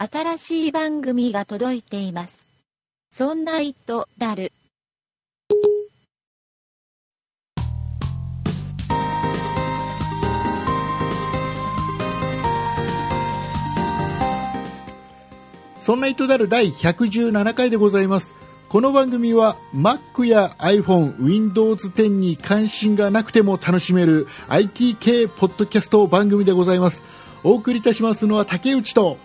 新しい番組が届いています。そんな糸だる。そんな糸だる第117回でございます。この番組は Mac や iPhone、Windows 10に関心がなくても楽しめる IT 系ポッドキャスト番組でございます。お送りいたしますのは竹内と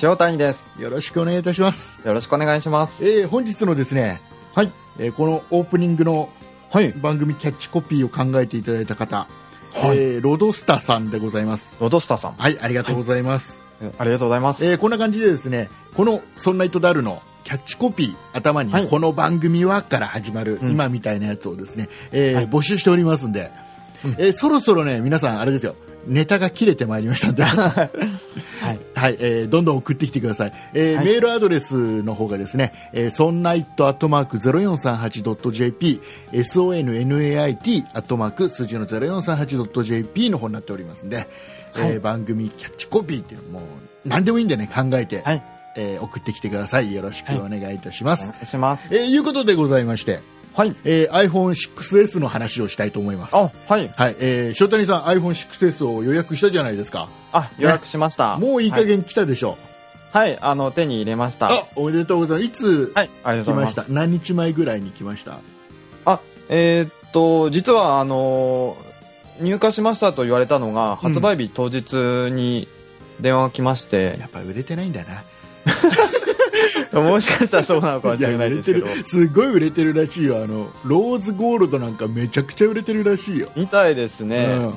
塩谷です。よろしくお願いいたします。よろしくお願いします。えー本日のですね、はい。えーこのオープニングのはい。番組キャッチコピーを考えていただいた方、はいえーロドスタさんでございます。ロドスターさん。はい、ありがとうございます。えありがとうございます。えーこんな感じでですね、このそんな糸だるのキャッチコピー、頭に、はいこの番組はから始まる、うん今みたいなやつをですね、えーはい募集しておりますんで、うんえーそろそろね、皆さんあれですよ、ネタが切れてまいりましたんで、は はい。い、えーどんどん送ってきてください。えーはいメールアドレスの方がですね、えー、そんな it アットマーク 0438.jp、sonnait アットマーク数字の 0438.jp の方になっておりますんで、えーはい番組キャッチコピーっていうのも何でもいいんでね、考えて、はい。えー送ってきてください。よろしくお願いいたします。お願いします。えーいうことでございまして、はい。えー iPhone6S の話をしたいと思います。あ、はい。はい、えー、塩谷さん iPhone6S を予約したじゃないですか。あ、予約しました。もういい加減来たでしょはい。はい。あの、手に入れました。あ、おめでとうございます。いつ来ましうござい何日前ぐらいに来ました？あ、えーっと、実は、あのー、入荷しましたと言われたのが、発売日当日に電話が来まして、やっぱ売れてないんだな。もしかしたらそうなのかもしれないですけど。すごい売れてるらしいよ。あの、ローズゴールドなんかめちゃくちゃ売れてるらしいよ。みたいですね。うん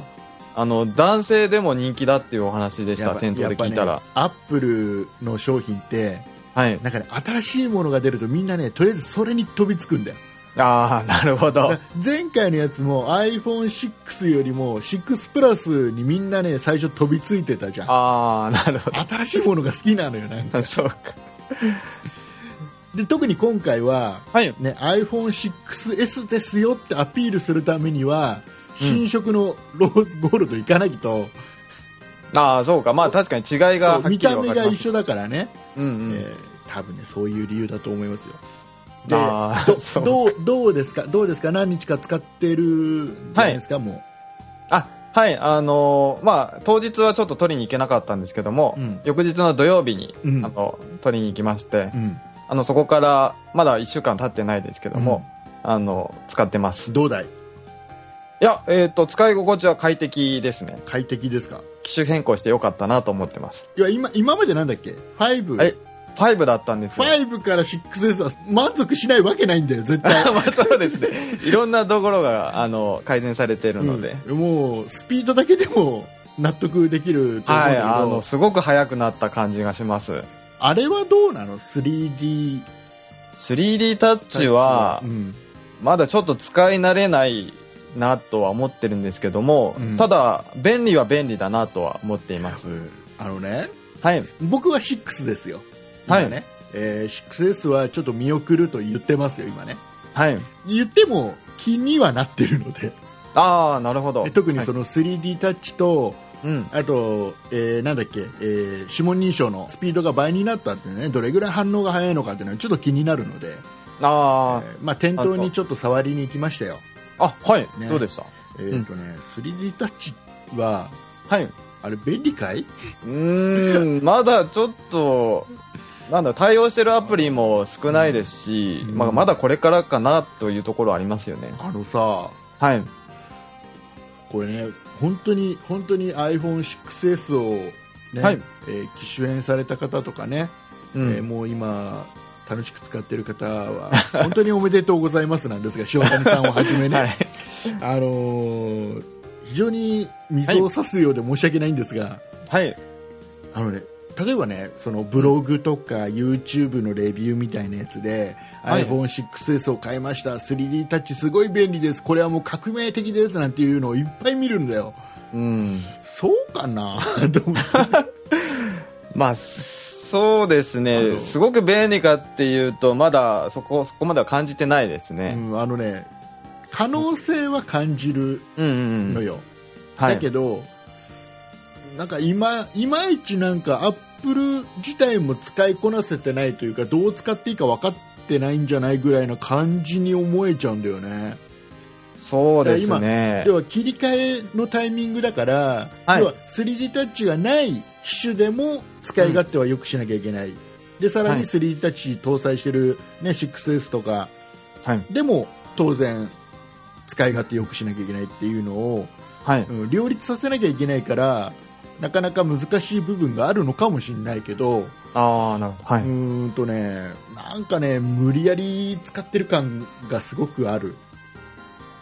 あの、男性でも人気だっていうお話でした、店頭で聞いたら。ね、アップルの商品って、はい。なんかね、新しいものが出るとみんなね、とりあえずそれに飛びつくんだよ。ああ、なるほど。だ前回のやつも iPhone6 よりも6プラスにみんなね最初飛びついてたじゃんああ、なるほ新しいものが好きなのよなんかど。そうか。で特に今回は、はい。ね、iPhone6S ですよってアピールするためには新色のローズゴールドいかないと、ああ、そうか。まあ確かに違いが見た。目が一緒だからね、うんうん。えー多分ねそういう理由だと思いますよ。であどどうどうですか？どうですか？何日か使ってるんじゃないですか、もあ、はい。あのーまあ当日はちょっと取りに行けなかったんですけども、うん翌日の土曜日に、うんあの、取りに行きましてう、、うん、あの、そこから、まだ1週間経ってないですけども、あの、使ってます。いどうだい？や、えっ、と、使い心地は快適ですね。快適ですか？機種変更してよかったなと思ってます。いや今今までなんだっけ？5? はい。5だったんですよ。5から 6S は満足しないわけないんだよ絶対 まあそうですね。いろんなところが、あの、改善されているので。うんもうスピードだけでも納得できると思うんはい、あの、すごく速くなった感じがします。あれはどうなの？3D 3D タッチはう、んまだちょっと使い慣れないなとは思ってるんですけども、うんただ、便利は便利だなとは思っています。うんあのねはい。僕は6ですよはい。今ね、えー 6S はちょっと見送ると言ってますよ今ね。はい。言っても気にはなってるので。ああ、なるほど。で特にその、の 3D タッチと、うん。あと、えーなんだっけ、えー指紋認証のスピードが倍になったっていうね、どれぐらい反応が速いのかっていうのはちょっと気になるので、あえーまあ、店頭にちょっと触りに行きましたよ。あ、あ、はい、ね。どうでした。えーとね、3D タッチは、はい。うあれ便利かい？ーん、まだちょっと、なんだ、対応してるアプリも少ないですし、うんまあ、まだこれからかなというところありますよね。あのさ、はい。これね、本当に、本当に iPhone6S をね、はいえー機種変された方とかね、うん。えーもう今、楽しく使ってる方は、本当におめでとうございますなんですが、塩谷さんをはじめね、はい。あのー非常に水を差すようで申し訳ないんですが、はい。あのね、例えばね、そのブログとか YouTube のレビューみたいなやつで、はい iPhone6S を買いました、3D タッチすごい便利です、これはもう革命的ですなんていうのをいっぱい見るんだよ。うん。そうかな？まあ、そうですあね。のすごく便利かっていうと、まだそこ、そこまでは感じてないですうね。んあのね、可能性は感じるうんうんうん。のよ。はい。なんか今いまいちなんかアップル自体も使いこなせてないというかどう使っていいか分かってないんじゃないぐらいな感じに思えちゃうんだよねそうですね。要は切り替えのタイミングだから、はい要は 3D タッチがない機種でも使い勝手はよくしなきゃいけない、でさらにはい 3D タッチ搭載してる、ね、6S とかはい。でも当然使い勝手よくしなきゃいけないっていうのを、はい。うん両立させなきゃいけないからなかなか難しい部分があるのかもしれないけど、ああ、なるほど。はうい。ーんとねなんかね無理やり使ってる感がすごくある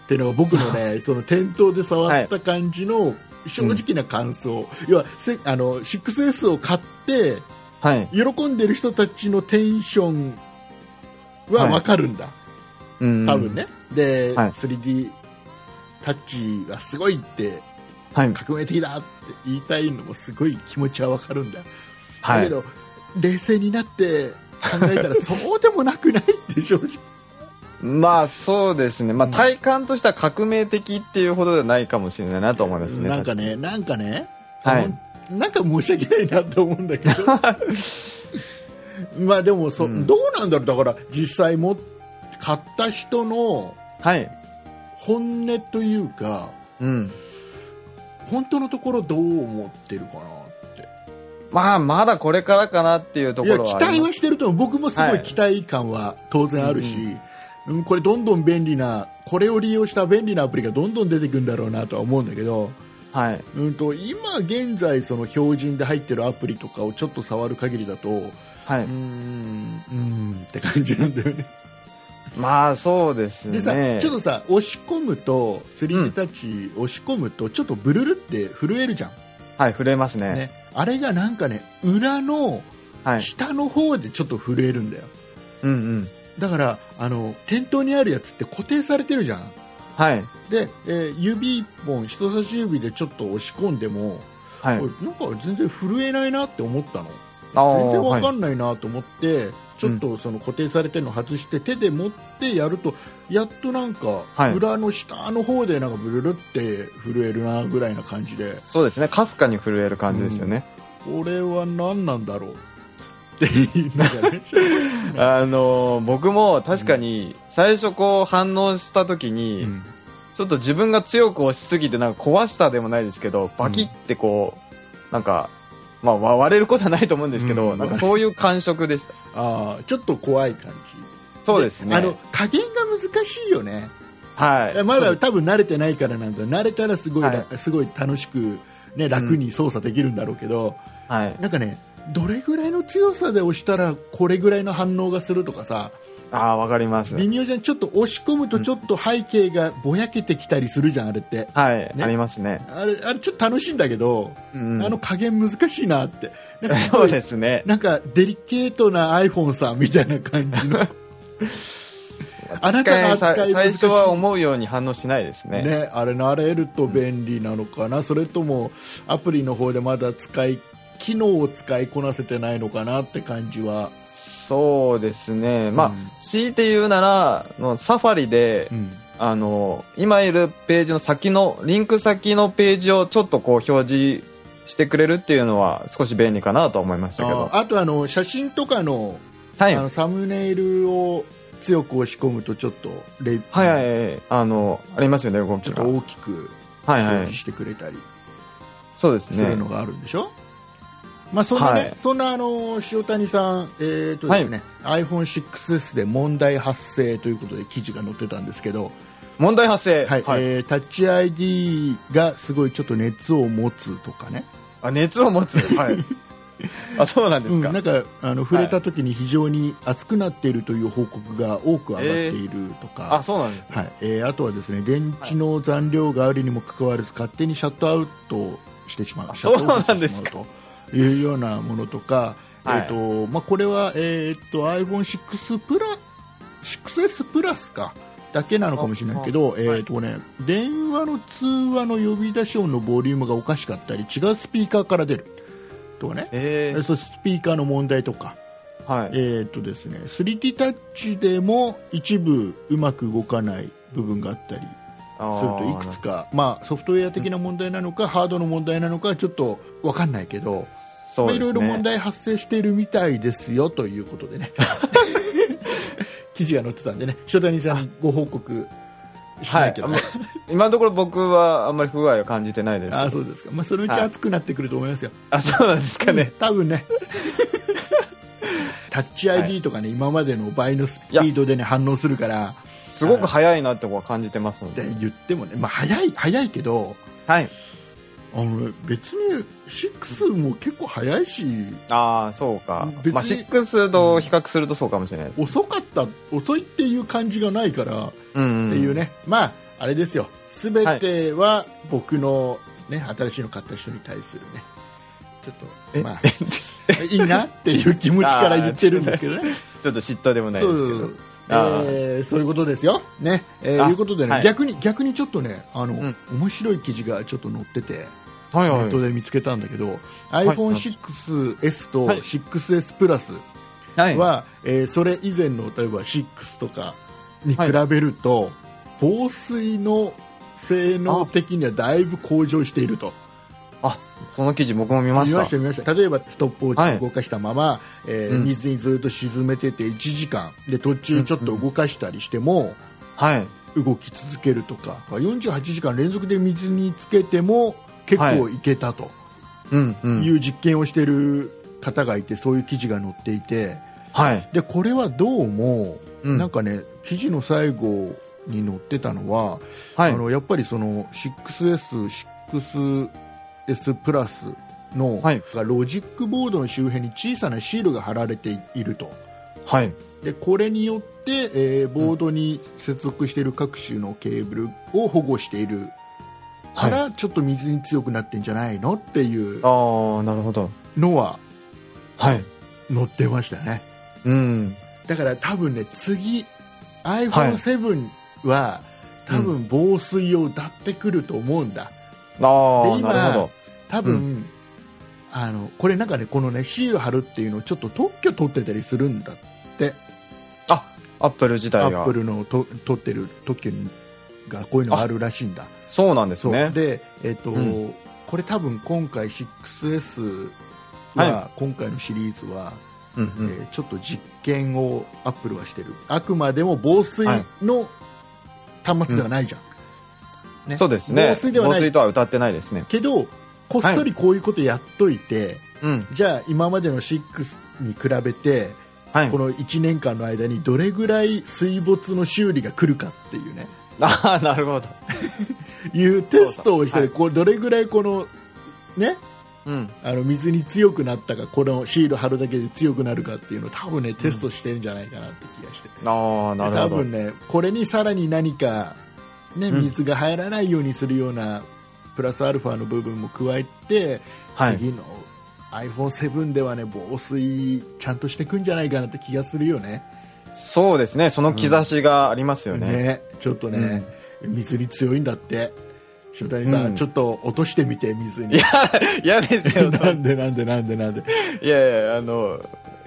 っていうのが僕のね その店頭で触った感じの正直な感想、要はせあの 6S を買ってはい。喜んでる人たちのテンションは分かるんだ、うん。多分。ね、で、はい 3D タッチがすごいってはい。革命的だって言いたいのもすごい気持ちは分かるんだ、はい。だけど冷静になって考えたらそうでもなくないって正直まあ、そうですね。まあ、うん体感としては革命的っていうほどではないかもしれないなと思いますね。なんかねなんかね、はいなんか申し訳ないなと思うんだけど まあでもそ、うんどうなんだろうだから実際も買った人のはい。本音というかうん。本当のところどう思ってるかなってまあ、まだこれからかなっていうところはあります。待はしてると思う僕もすごはいい期待感は当然あるし、うんうんこれどんどん便利なこれを利用した便利なアプリがどんどん出てくるんだろうなとは思うんだけど、はい。うん、と今現在その標準で入ってるアプリとかをちょっと触る限りだとうはいー。んうーんって感じなんだよねまあ、そうですね。でさちょっとさ押し込むと 3D タッチ押し込むとちょっとブルルって震えるじゃん、はい、震えますね。ね、あれがなんかね裏のはい。下の方でちょっと震えるんだようんうん。だからあの店頭にあるやつって固定されてるじゃんはい。で、えー指1本人差し指でちょっと押し込んでも、はいなんか全然震えないなって思ったの全然わかはいんないなと思って、ちょっとその固定されてるの外して手で持ってやるとやっとなんかはい。裏の下の方でなんかブルルって震えるなぐらいな感じで。そうですね。かすかに震える感じですよね。これは何なんだろう？あのー僕も確かに最初こう反応した時に、うん。ちょっと自分が強く押しすぎてなんか壊したでもないですけど、バキってこう、なんか、まあわ割れることはないと思うんですけど、うんなんかそういう感触でした。あーちょっと怖い感じそうですね。あの加減が難しいよねはい。まだ多分慣れてないからなんだ慣れたらすごい,、はすごい楽しく、ね、楽に操作できるんだろうけど、はい。なんかねどれぐらいの強さで押したらこれぐらいの反応がするとかさああ、わかります。微妙じゃんちょっと押し込むとちょっと背景がぼやけてきたりするじゃんあれってはい、ね？ありますね。あれあれちょっと楽しいんだけど、うん、あの加減難しいなって そうですね。なんかデリケートな iPhone さんみたいな感じの あなたの扱い最初は思うように反応しないですね。ね、あれ慣れると便利なのかな、それともアプリの方でまだ使い機能を使いこなせてないのかなって感じは、そうですね。まあ、うん強いて言うなら、のサファリで、うんあの、今いるページの先の、リンク先のページをちょっとこう表示してくれるっていうのは少し便利かなと思いましたけど。ああとあの写真とかの,、はい。あのサムネイルを強く押し込むとちょっとレはいはいはい。あの、ありますよね、動きが。ちょっと大きくはいはい表示。してくれたりそうですねする。のがあるんでしょ、まあそんなね、はい。そんなあの塩谷さん、えーとですね iPhone6S で問題発生ということで記事が載ってたんですけど、問題発生。はい。えータッチ ID がすごいちょっと熱を持つとかね、あ、熱を持つ。はい。あ、そうなんでうん、すか。なんかあの触れた時に非常に熱くなっているという報告が多く上がっているとか、あ、そうなんです。はい。えーあとはですね電池の残量があるにもかかわらず勝手にシャットアウトしてしまう。あシャットオフそうなんですか。してしまうというようなものとか、はい。えーとまあ、これは、えー、と iPhone6 プラ 6S プラスかだけなのかもしれないけど、あえーとね、電話の通話の呼び出し音のボリュームがおかしかったり違うスピーカーから出る。とかね、ええーそうスピーカーの問題とか、ー、はい。えーとですね、3D タッチでも一部うまく動かない部分があったりあするといくつか、まあ、ソフトウェア的な問題なのか、ハードの問題なのかちょっと分かんないけど、まあ。いろいろ問題発生しているみたいですよということでね。記事が載ってたんでね。塩谷さんにご報告しはないけど、あま今のところ僕はあんまり不具合を感じてないです。あそうですか、まあ、そのうち熱くなってくると思いますよ、あ、そうなんですかね。多分ね。タッチ ID とかね、今までの倍のスピードでね反応するからすごく早いなって僕は感じてますので。で言ってもね、まあ、早い早いけどはい。あの別に6も結構早いしああ、そうか。まあ、6と比較するとそうかもしれないです。遅かった遅いっていう感じがないから、うん、うん。っていう。ねまああれですよ全ては僕の、ね、新しいの買った人に対するねちょっえ？とまあいいなっていう気持ちから言ってるんですけどね ちょっと嫉妬でもないですけど。えーそういうことですよ。ね、えーあいうことでね、はい逆に逆にちょっとねあの、ん面白い記事がちょっと載ってて、はいはいネッ。トで見つけたんだけど、い iPhone6S とはい 6S プラスはい。は、えーそれ以前の例えば6とかに比べると、防水の性能的にはだいぶ向上していると。あ、その記事僕も見ました。見ました見ました例えばストップウォはいッチ動かしたまま、えーうん水にずっと沈めてて1時間で途中ちょっと動かしたりしても、はい。動き続けるとか48時間連続で水につけても結構いけたとうんうん。いう実験をしている方がいてそういう記事が載っていてはい。でこれはどうも、うんなんかね記事の最後に載ってたのは、はいあ。のやっぱりその 6S、6S プラスの、はいロジックボードの周辺に小さなシールが貼られていると。はい。でこれによって、えーボードに接続している各種のケーブルを保護しているから、ちょっと水に強くなってんじゃないのっていうああ、なるほど。のははい。載ってましたねうん。だから多分ね次 iPhone7 は、多分防水用だってくると思うんだああ、で今なるほど。多分、あのこれなんかねこのねシール貼るっていうのをちょっと特許取ってたりするんだって。あ、アップル自ア体が。ップルのと取ってる特許がこういうのがあるらしいんだ。そうなんですね。で、えっとうん。これ多分今回 6S は、は今回のシリーズは、うんうん。えーちょっと実験をアップルはしてる。あくまでも防水の端末ではないじゃん、ね。そうですね。防水ではない。とは歌ってないですね。けどこっそりこういうことやっといて、うん。じゃあ今までの6に比べてはいこ。の1年間の間にどれぐらい水没の修理が来るかっていうね ああ、なるほど。いうテストをして、はいこうどれぐらいこのね？うん。あの水に強くなったかこのシール貼るだけで強くなるかっていうのを多分ねテストしてるんじゃないかなって気がしてて、ああ、なるほど。多分ねこれにさらに何か、ね、うん水が入らないようにするようなプラスアルファの部分も加えて、はい。次の iPhone7 ではね防水ちゃんとしてくんじゃないかなって気がするよね。そうですね。その兆しがありますよね。ね。ちょっとね、水に強いんだって。塩谷さん、うん。ちょっと落としてみて水に。嫌 ですよ。なんでなんでなんでなんで。いやいや、あの、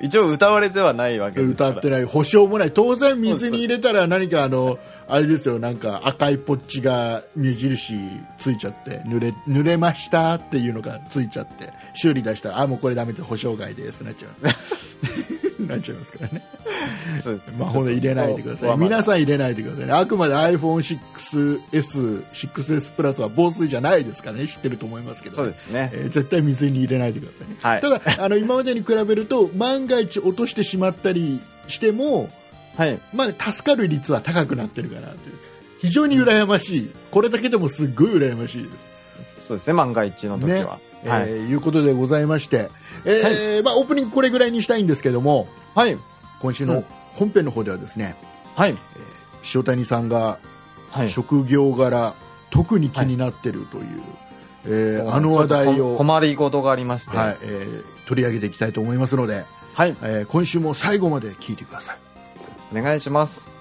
一応歌われてはないわけですから。歌ってない。保証もない。当然水に入れたら何かあのあれですよ。なんか赤いポッチが目印ついちゃって濡れ濡れましたっていうのがついちゃって修理出したらあもうこれダメです。保証外です。なっちゃう。なっちゃいますからね魔法で入れないでください皆ん。さん入れないでくださいねあくまで iPhone6S、6S プラスは防水じゃないですからね知ってると思いますけど、そうですね。えー絶対水に入れないでくださいね、はいただあの今までに比べると万が一落としてしまったりしても、はい。まあ、助かる率は高くなってるかなという非常に羨ましい、これだけでもすっごい羨ましいですそうですね。万が一の時は。ねはい。えーいうことでございまして、えーまあ、オープニングこれぐらいにしたいんですけどもはい。今週のうん本編の方ではですね、はい。塩谷さんがはい。職業柄、特に気になってるという、えーあの話題を、困りごとがありまして。はいえー取り上げていきたいと思いますので、はい。えー今週も最後まで聞いてください。お願いします。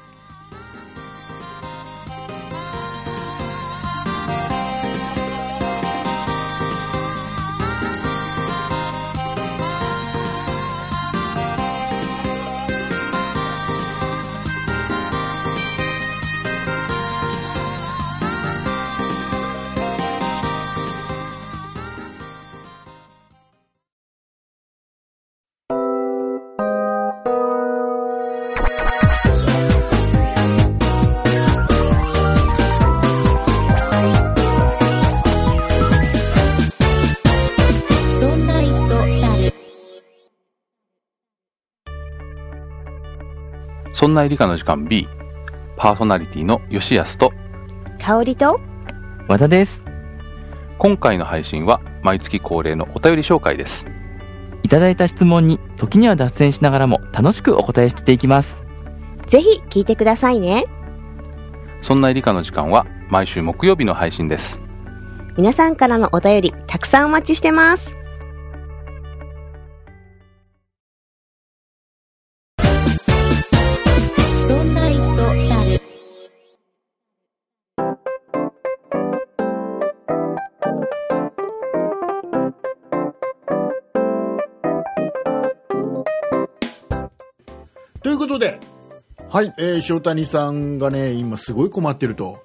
んな理科の時間 B、パーソナリティの吉安と、香りと和田です。今回の配信は毎月恒例のお便り紹介です。いただいた質問に時には脱線しながらも楽しくお答えしていきます。ぜひ聞いてくださいね。そんな理科の時間は毎週木曜日の配信です。皆さんからのお便りたくさんお待ちしてます。ことで、はい。えー塩谷さんがね今すごい困ってると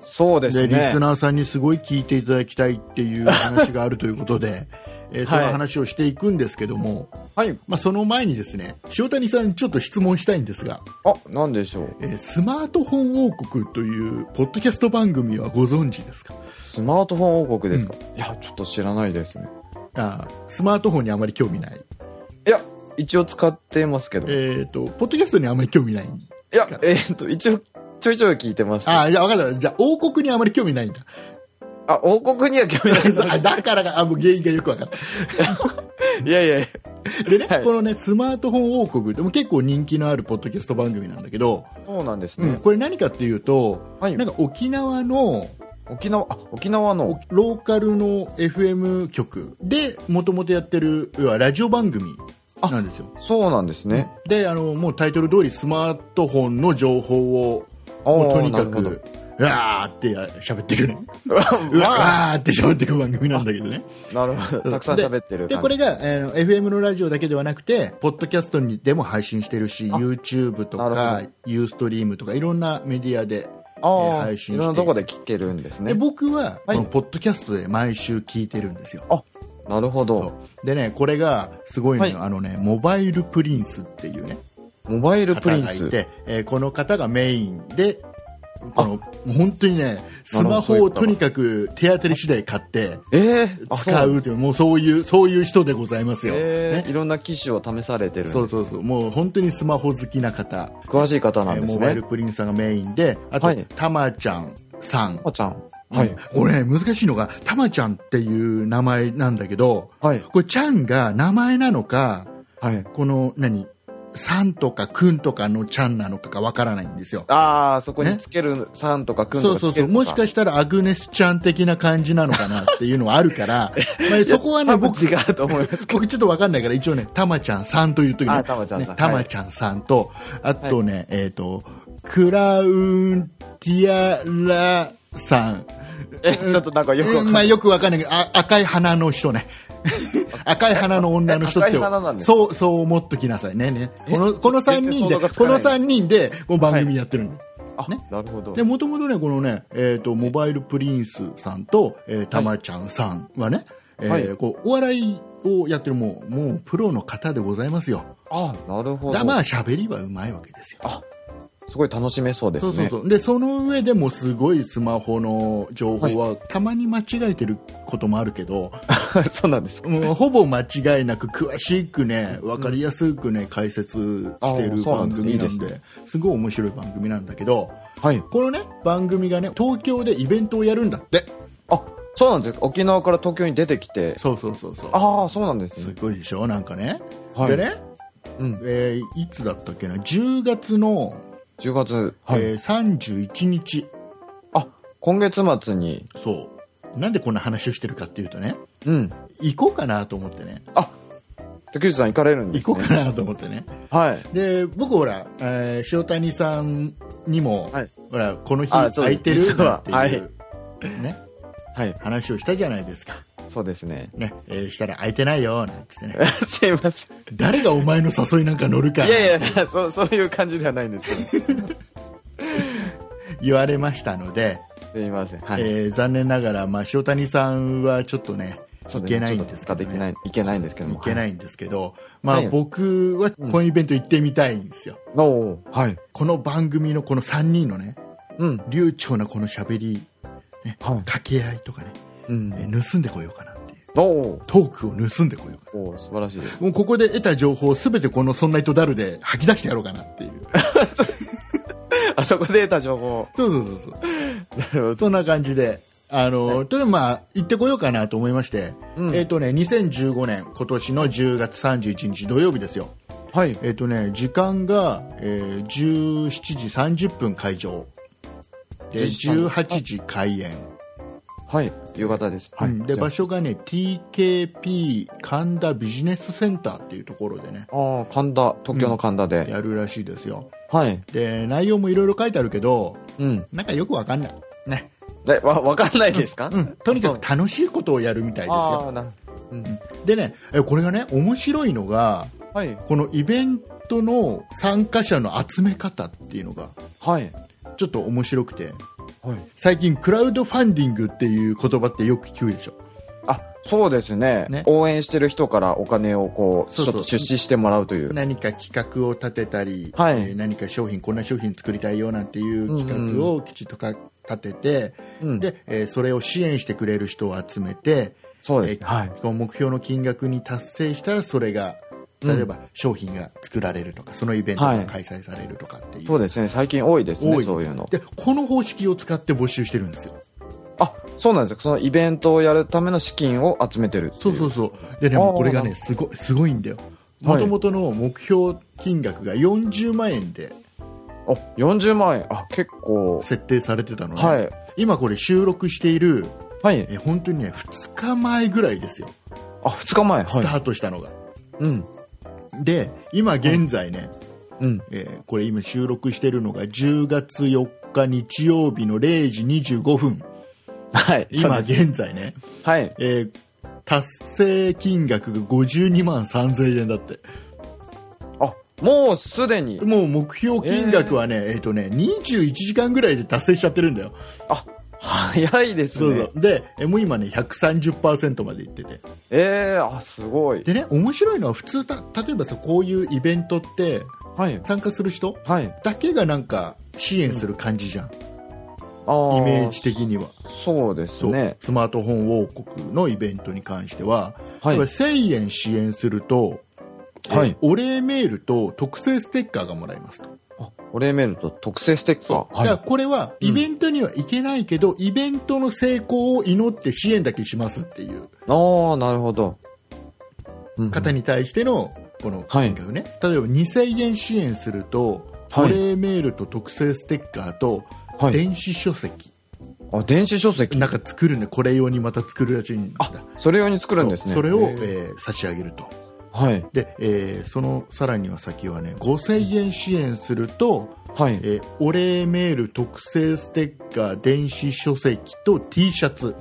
そうですでリねス。ナーさんにすごい聞いていただきたいっていう話があるということで、えーその話をしていくんですけども、はい。まあ、その前にですね塩谷さんにちょっと質問したいんですが、あ、なんでしょう。えースマートフォン王国というポッドキャスト番組はご存知ですか？スマートフォン王国ですか、いや、ちょっと知らないですね。あースマートフォンにあまり興味ない、いや、一応使ってますけど。いえー、とポッドキャストにあまり興味ないや、えーっと、一応、ちょいちょい聞いてます。あ、あーじゃあ分かったじゃあ王国にあまり興味ないんだ王国には興味ないです。あだからがあもう原因がよく分かったいや いやいや。でね、はいこのねスマートフォン王国でも結構人気のあるポッドキャスト番組なんだけど、そうなんですうんね。これ何かっていうと、はいなんか沖縄の沖縄、あ、沖縄の。ローカルの FM 局でもともとやってる要はラジオ番組なんですよ。そうなんですね。であのもうタイトル通りスマートフォンの情報をもうとにかく うわーって喋ってくる。うわー。って喋ってく番組なんだけどね。なるほど。たくさん喋ってる。でこれが、えー FM のラジオだけではなくてポッドキャストにでも配信してるしあ。YouTube となかるユーストリームとかいろんなメディアであ配信していろんなとこで聞けるんですでね。僕はこはい。のポッドキャストで毎週聞いてるんですよ、なるほど。でねこれがすごいのよ、はい。あのねモバイルプリンスっていうね。モバイルプリンス。方がいて、えーこの方がメインでこの本当にねスマホをとにかく手当たり次第買って使うというもうそういうそういう人でございますよ、ねええいろんな機種を試されてるそうそうそう。もう本当にスマホ好きな方、詳しい方なんですえーモバイルね。プリンスさんがメインであと、はい。たまちゃんさん。あちゃん。はい。うんこれね難しいのがたまちゃんっていう名前なんだけどはい。これちゃんが名前なのかはい。この何さんとかくんとかのちゃんなのかがわからないんですよああ、そこにねつけるさんとかくんそうそうそうとかつけるともしかしたらアグネスちゃん的な感じなのかなっていうのはあるから まあそこはね僕違うと思います。僕ちょっとわかんないから一応ねたまちゃんさんという時ねあたまちゃんさんねたまちゃんさんとあとね、えっ、とクラウンティアラさんえ、ちょっとなんかよくわかんない。まあよくわかんないけどあ赤い花の人ね。赤い花の女の人ってそうそう思っときなさい。ねね。このこの3人でこのかない3人でこの番組やってるの、あ、ね。なるほど。で。もともとねこのね、えー、とモバイルプリンスさんと、えーたまちゃんさんはね、えーはい。こうお笑いをやってるもうもうプロの方でございますよ。あ、なるほど。だまあ喋りはうまいわけですよすごい楽しめそうですね。そうそうそうでその上でもすごいスマホの情報は、たまに間違えてることもあるけど そうなんですか？もうほぼ間違いなく詳しくね分かりやすくね解説してる番組なんでいいですごい面白い番組なんだけどはい。このね番組がね東京でイベントをやるんだってあ、そうなんです沖縄から東京に出てきて。そうそうそうそうああ、そうなんですすね。ごいでしょ？なんかね、はい。でね、うん。えーいつだったっけな？10月の、10月、はい。えー31日。あ、今月末に、そう。なんでこんな話をしてるかっていうとね。うん。行こうかなと思ってね。竹内さん行かれるんですね。行こうかなと思ってね。はい。で僕ほら、えー塩谷さんにも、はい。ほらこの日空いてる実はなんていう、ね、はい。話をしたじゃないですか、そうですね。ねえーしたら空いてないよなんつってね すいません。誰がお前の誘いなんか乗るかいやいや、そう、そういう感じではないんですけど。言われましたので、すいません。はい。えー残念ながら、まあ、塩谷さんはちょっとねいけないんですけど、ね、できない、いけないんですけども。いけないんですけど、まあ、はい僕はこのイベント行ってみたいんですよ、はい。この番組のこの3人のねうん。流暢なこの喋り、ねはい掛け合いとかね、うん。えー盗んでこようかなっていうおおトークを盗んでこようかおー素晴らしいです。なもうここで得た情報を全てこの「そんな糸だる」で吐き出してやろうかなっていう あそこで得た情報。そうそうそうそう。なるほど。そんな感じで、あの、とりあえずまあ、行ってこようかなと思いまして、うんえっ、とね、2015年、今年の10月31日土曜日ですよ。はい。えっ、とね、時間が、えー17時30分会場。で、17 18時開演。はい。夕方です。はい。うんで、場所がね、TKP 神田ビジネスセンターっていうところでね、ああ、神田、東京の神田で。やるらしいですよ。はい。で、内容もいろいろ書いてあるけど、うん。なんかよくわかんない。ね。で、わ、わかんないですか？うん。とにかく楽しいことをやるみたいですあよ。あ、うん。でね、えこれがね、面白いのが、はい。このイベントの参加者の集め方っていうのが、はい。ちょっと面白くて、はい。最近クラウドファンディングっていう言葉ってよく聞くでしょ？あ、そうですね。ね応援してる人からお金をこう、ちょっと出資してもらうという。何か企画を立てたり、はいえー何か商品、こんな商品作りたいよなんていう企画をきちっとか立てて、うん。で、えーそれを支援してくれる人を集めて、そうです。えはい。目標の金額に達成したらそれが例えば商品が作られるとか、そのイベントが開催されるとかっていう、そうですね。最近多いですね、多いそういうの。でこの方式を使って募集してるんですよあ、そうなんですよ。そのイベントをやるための資金を集めてるっていそうそうそうでもうこれがねすごいすごいんだよはいもともとの目標金額が40万円であ、40万円。あ、結構。設定されてたのね、はい。今これ収録しているはい。え本当にね2日前ぐらいですよあ、2日前。スタはい。ートしたのが、うん。で今現在ね、うん。えーこれ今収録してるのが10月4日日曜日の0時25分はい。今現在ね、はい。えー達成金額が52万3000円だってあ、もうすでに。もう目標金額はね、えっ、とね21時間ぐらいで達成しちゃってるんだよ、早いですね。そうそうでえーもう今ね130%までいっててええあ、すごい。でね面白いのは普通た例えばさこういうイベントってはい。参加する人はい。だけがなんか支援する感じじゃん、ああ。イメージ的にはそうですそうね。スマートフォン王国のイベントに関しては、はい例えば。1000円支援すると、はいえお礼メールと特製ステッカーがもらえますと。あお礼メールと特製ステッカー。だからはこれはイベントには行けないけど、イベントの成功を祈って支援だけしますっていう。い。ああ、なるほど。うんうん。方に対してのこのはい。金額ね、例えば2000円支援すると、はい。お礼メールと特製ステッカーとはい。電子書籍、あ、電子書籍。なんか作るんでこれ用にまた作るらしいんだ。あ、それ用に作るんですね。それを、へえーー差し上げるとはい。で、えーそのさらには先はね5000円支援すると、はい。えーお礼メール特製ステッカー電子書籍と T シャツ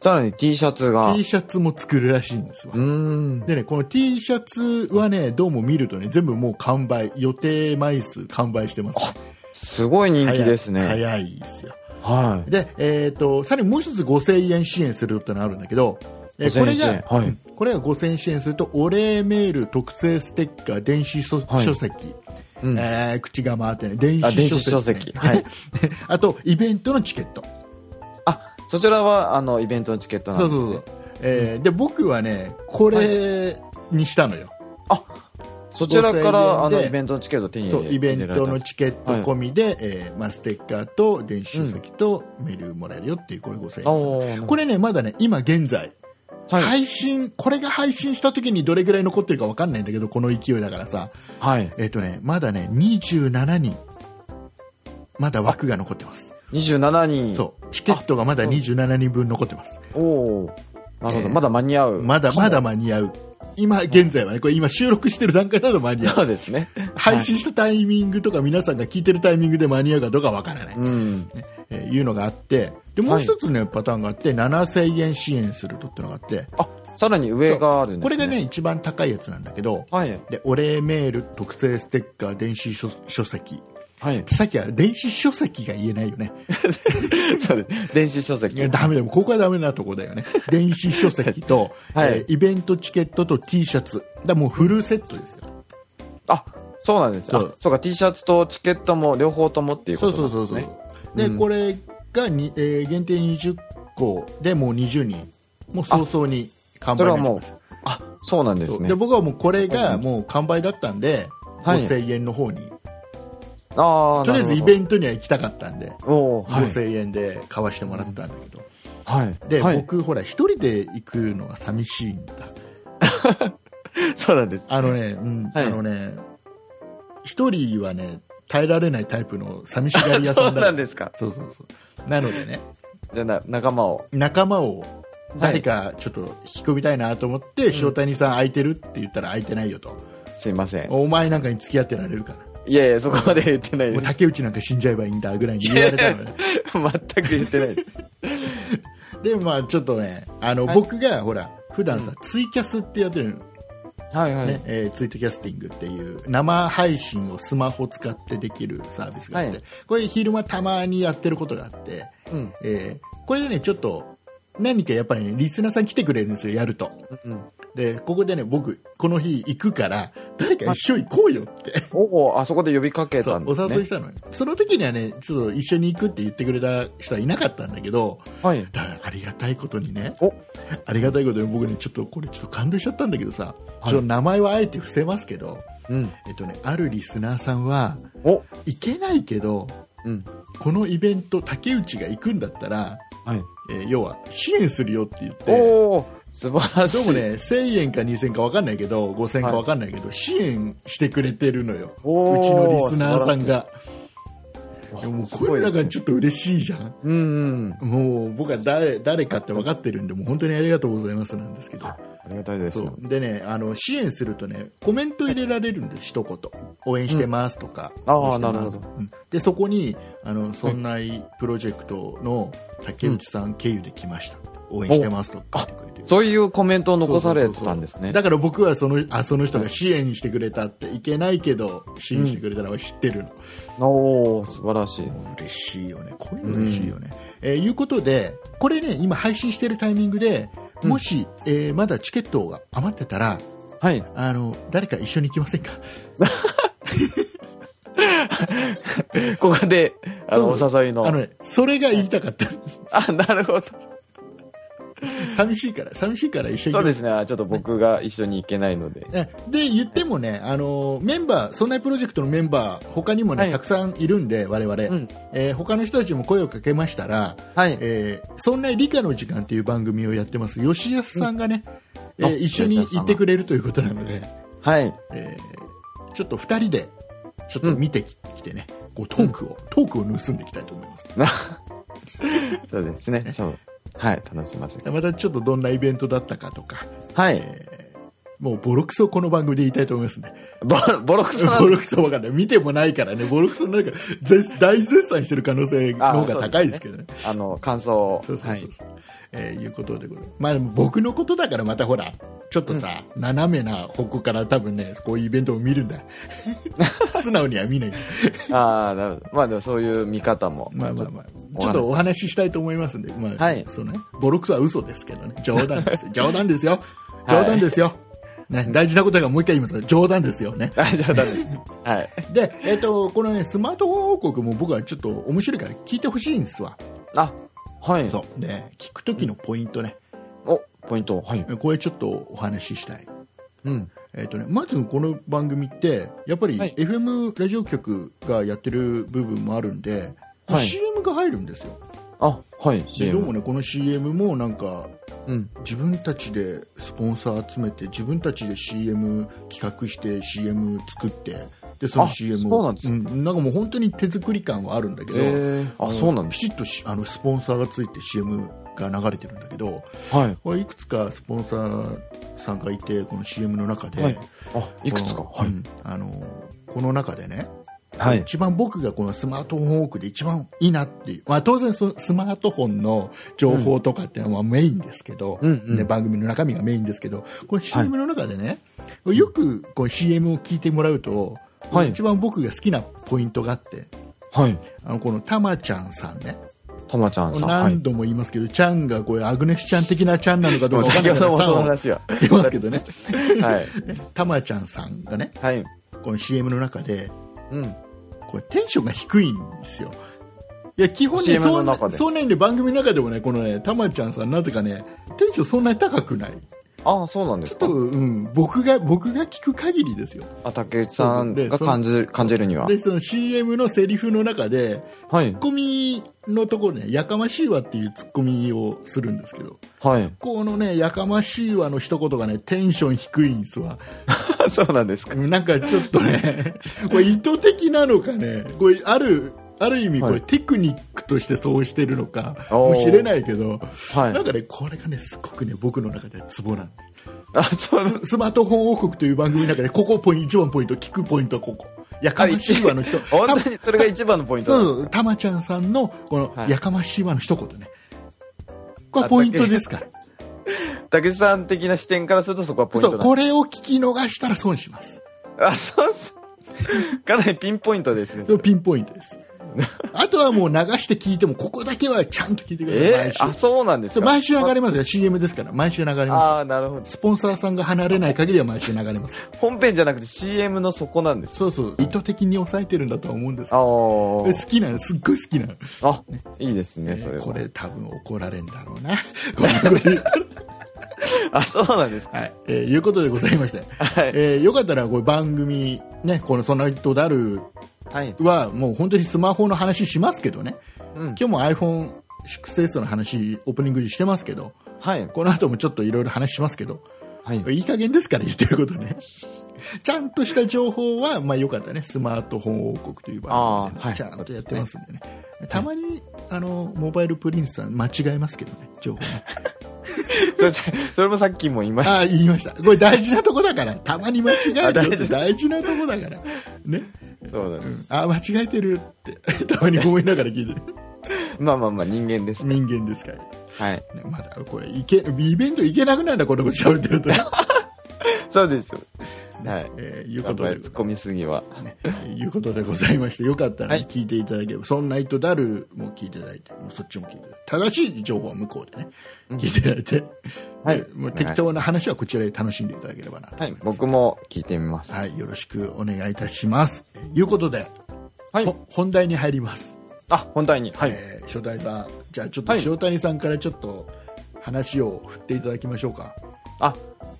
さらに T シャツが。T シャツも作るらしいんですわ。でねこの T シャツはねどうも見るとね全部もう完売予定枚数完売してます、すごい人気ですね。早いですよはい。で、えー、とさらにもう一つ5000円支援するってのあるんだけど、えーこ5000れ円支援はいがうんこれが5000円支援するとお礼メール特製ステッカー電子書,、籍、うん。あ、えー口が回ってね。電電子子書籍,、書籍。はい。あとイベントのチケット。あ、そちらは、あの、イベントのチケットなそうんですね。そうそう、えーで僕はねこれにしたのよ、そちらから、5000あの、イベントのチケットを手に入れそうイベントのチケット込みで、えーまあ、ステッカーと電子書籍とメールもらえるよっていうこれ5000円、おーこれねまだね今現在はい。配信これが配信した時にどれぐらい残ってるか分かんないんだけどこの勢いだからさはい。えっ、とねまだね27人まだ枠が残ってます、27人。そうチケットがまだ27人分残ってますおおーなるほど。えーまだ間に合う。まだまだ間に合う今現在はねこれ今収録してる段階だと間に合うそうですね。配信したタイミングとか皆さんが聞いてるタイミングで間に合うかどうかわからない、うん。えーいうのがあってでもう一つね、パターンがあって7000円支援するとってのがあってあ、さらに上があるんですね。これがね、一番高いやつなんだけどはい。でお礼メール特製ステッカー電子書書籍はい。さっきは電子書籍が言えないよね。そうです。電子書籍。いやダメだ。よここはダメなとこだよね。電子書籍と、はい。えーイベントチケットと T シャツ。だもうフルセットですよ。あ、そうなんです。そう。あ、そうか、T シャツとチケットも両方ともっていうこそうそうそうとなんですそうね。で、うん。これがに、えー限定20個でもう20人。もう早々に完売になっちゃいますあ、そうなんですね。そう。で。僕はもうこれがもう完売だったんで、はい。5000円の方にああ、とりあえずイベンントには行きたかったんで、ト。おーはい。5000円で買わしてもらったんだけど、はい。で、はい、僕ほら一人で行くのが寂しいんだ そうなんです。あのね、うんはいあのね一人はね耐えられないタイプの寂しがり屋さ そうんだなんですか。そうそうそうなのでねじゃあな、仲間を。仲間を誰かちょっと引き込みたいなと思って、塩谷さん空いてるって言ったら空いてないよと、すいません。お前なんかに付き合ってられるからいやいや、そこまで言ってないです。竹内なんか死んじゃえばいいんだぐらいに言われたのね 全く言ってないです。でまあちょっとねあの、はい僕がほら普段さ、ツイキャスってやってるのはいはい。ねえーツイートキャスティングっていう生配信をスマホ使ってできるサービスがあって、はいこれ昼間たまにやってることがあって、うん。えーこれでねちょっと何かやっぱりねリスナーさん来てくれるんですよやるとうん。でここでね僕この日行くから誰か一緒に行こうよって、おお、あそこで呼びかけたんですね。お誘いしたのよその時にはねちょっと一緒に行くって言ってくれた人はいなかったんだけどはい。だからありがたいことにねおありがたいことに僕ねちょっとこれちょっと感動しちゃったんだけどさ、はいちょっと名前はあえて伏せますけどうん。えっとね、あるリスナーさんはお行けないけどうん。このイベント竹内が行くんだったら、はい。えー要は支援するよって言っておお、素晴らしい。どうもね1000円か2000円か分かんないけど5000円か分かんないけど、支援してくれてるのようちのリスナーさんがわでもこれらですがちょっと嬉しいじゃん。うんうん。もう僕は誰誰かって分かってるんでもう本当にありがとうございますなんですけど。ありがたいです。でねあの支援するとねコメント入れられるんです、一言。応援してますとか、あー応援してます。なるほど。うん。でそこにあのそんないプロジェクトの竹内さん経由で来ました、応援してますと書いてくれてるそういうコメントを残されてたんですね。だから僕はそのあその人が支援してくれたっていけないけど支援してくれたのは知ってるの、おお、素晴らしい。嬉しいよねこういうの嬉しいよね、えーいうことでこれね今配信してるタイミングでもし、えーまだチケットが余ってたらはい。あの誰か一緒に行きませんか？ここで、あの、お誘いの。あのねそれが言いたかったあ、なるほど。寂しいから寂しいから一緒にそうですね。あちょっと僕が一緒に行けないので。えで言ってもねあのメンバーそんなプロジェクトのメンバー他にもね、はいたくさんいるんで我々、うんえー他の人たちも声をかけましたらはい。えーそんな理科の時間という番組をやってます吉安さんがね、うんあえー一緒に行ってくれるということなので、はい。えーちょっと2人でちょっと見てき,、てねこうトークを、トークを盗んでいきたいと思います そうですね。そう。はい。楽しませて。またちょっとどんなイベントだったかとか、はい。えーもうボロクソをこの番組で言いたいと思いますねボ ボロクソなボロクソわかんない見てもないからねボロクソなんか絶大絶賛してる可能性の方が高いですけどねあの、感想を。そうそうそうそう、はい。えーいうことでございます。まあでも僕のことだからまたほらちょっとさ、斜めな方向から多分ねこういうイベントを見るんだ。素直には見ない。ああ、なるほど。まあでもそういう見方も。まあまあまあ。ちょっとお話ししたいと思いますんで、まあはい。そうね、ボロクソは嘘ですけどね。冗談ですよ。冗談ですよ。冗談ですよ、ね、大事なことがもう一回言いますが冗談ですよ。ね。あ、冗談です。はい。で、えっとこのねスマートフォン王国も僕はちょっと面白いから聞いてほしいんですわ。あ、はい。そうで聞く時のポイントね、お、ポイント。はい。これちょっとお話ししたいうん。えーとね、まずこの番組ってやっぱりはい FM ラジオ局がやってる部分もあるんで、はい CM が入るんですよあ、はい。でどうもねこの CM もなんかうん。自分たちでスポンサー集めて自分たちで CM 企画して CM 作ってでそのあ CM をそうなんですかんなんかもう本当に手作り感はあるんだけど、えー、あ、のそうな。きちっとしあのスポンサーがついて CM が流れてるんだけどはい。これいくつかスポンサーさんがいてこの CM の中で、はいあ、いくつか？はい。うんあのこの中でね、はい。一番僕がこのスマートフォンウォークで一番いいなっていう、まあ、当然そのスマートフォンの情報とかっていうのはメインですけど、うんうんね、番組の中身がメインですけどこれ CM の中でね、よくこう CM を聞いてもらうと、はい一番僕が好きなポイントがあってはい。あのこのたまちゃんさんねたまちゃんさん。はい何。度も言いますけど、ちゃんがこれアグネスちゃん的なちゃんなのかどうか分か その話は。言ますけどね はい。たまちゃんさんがねはい。この CM の中でうん。これテンションが低いんですよ。いや基本ねそうそうねで番組の中でもねこのねたまちゃんさんなぜかねテンションそんなに高くないああ、そうなんですかちょっと、。うん、僕が、僕が聞く限りですよ。あ、竹内さんが感じる、感じるには。で、その CM のセリフの中で、はいツッ。コミのところね、やかましいわっていうツッコミをするんですけど、はい。このね、やかましいわの一言がね、テンション低いんですわ。そうなんですか。なんかちょっとね、これ意図的なのかね、これある、ある意味こはいれテクニックとしてそうしてるのかもしれないけど、はいなん。かね、これがね、すごくね、僕の中でツボなんであ、そうスマートフォン王国という番組の中で、ここポイント、一番ポイント、聞くポイントはここ。やかましいわの人。本当にそれが一番のポイントたまちゃんさんの、このは、いやかましいわの一言ね。これはポイントですから。竹内さん的な視点からするとそこはポイントこれを聞き逃したら損します。あ、そうそう。かなりピンポイントですねピンポイントです。あとはもう流して聞いても、ここだけはちゃんと聞いてください。え毎週ー、あ、そうなんですか？毎週流れますよ。CM ですから。毎週流れまああ、なるほどす。。スポンサーさんが離れない限りは毎週流れます。本編じゃなくて CM の底なんです。そうそう。意図的に抑えてるんだとは思うんですけあど。ー好きなの？すっごい好きなの。あ、いいですね、それは。これ多分怒られんだろうな。こんなこと言ったらあ、そうなんですか？はい。えーいうことでございまして。はい。えーよかったらこれ番組、ね、このソナイトダルはい。はもう本当にスマホの話しますけどね。うん。今日も iPhone6S の話、オープニングでしてますけど、はい。この後もちょっといろいろ話しますけど、はい。いい加減ですから言ってることね。ちゃんとした情報は、まあよかったね。スマートフォン王国という番組でね、はいちゃんとやってますんでね。たまに、あの、モバイルプリンスさん間違えますけどね、情報ね。それそれもさっきも言いました。ああ、言いました。これ大事なとこだから。たまに間違えるよってあ大事なとこだから。ね。そうだね。ああ、間違えてるって。たまに思いながら聞いてる。まあまあまあ、人間です。人間ですから。はい。ねまだ、これ、いけ、イベント行けなくなるんだ、このこと喋ってると。そうですよ。はい。えーいうやことでみすぎは。ね、いうことでございまして、よかったらはい聞いていただければ、そんなイトダルも聞いていただいて、もうそっちも聞いていただいて、正しい情報は向こうでね、うん聞いていただいて、はいでもう適当な話はこちらで楽しんでいただければなとはい。僕も聞いてみます。はい、よろしくお願いいたします。ということで、はいほ。本題に入ります。あ、本題に。はい。えー初代さん、じゃあちょっとはい塩谷さんからちょっと話を振っていただきましょうか。あ、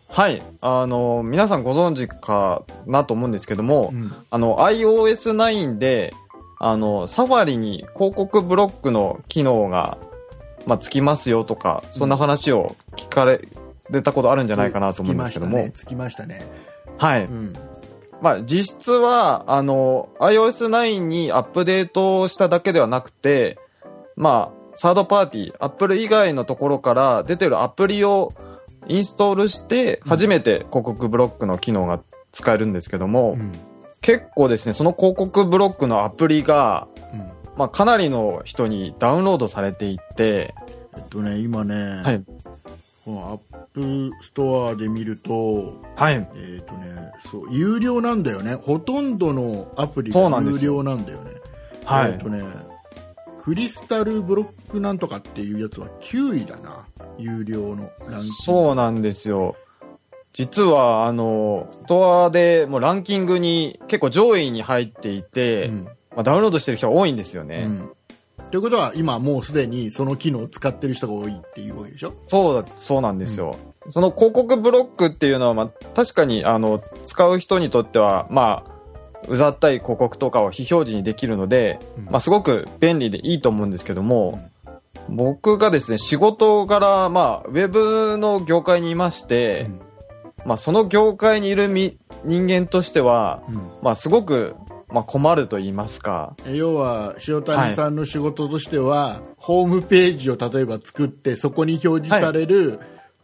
はい。あの、皆さんご存知かなと思うんですけども、うんあの、iOS9 で、あの、サファリに広告ブロックの機能が、まあ、つきますよとか、そんな話を聞かれたことあるんじゃないかなと思うんですけども、つきましたね。つきましたね。はい。うん。まあ、実質は、あの、iOS9 にアップデートしただけではなくて、まあ、サードパーティー、Apple 以外のところから出てるアプリをインストールして、初めて広告ブロックの機能が使えるんですけども、うん。結構ですね、その広告ブロックのアプリが、うんまあ、かなりの人にダウンロードされていて、えっとね、今ね、はい。この App Store で見ると、はい。えっ、とね、そう、有料なんだよね。ほとんどのアプリが有料なんだよね。はいえっ、とね、 Crystal ブロックなんとかっていうやつは9位だな。有料のランキング。そうなんですよ。実は、あの、ストアでもうランキングに結構上位に入っていて、うん。まあ、ダウンロードしてる人が多いんですよね。うん。ということは、今もうすでにその機能を使ってる人が多いっていうわけでしょ？そうだ、そうなんですよ。その広告ブロックっていうのは、まあ、確かに、あの、使う人にとっては、まあ、うざったい広告とかを非表示にできるので、うん。まあ、すごく便利でいいと思うんですけども、僕がですね、仕事柄、まあ、ウェブの業界にいまして、うん。まあ、その業界にいるみ人間としては、うん。まあ、すごく、まあ、困ると言いますか。え要は塩谷さんの仕事としては、ホームページを例えば作ってそこに表示される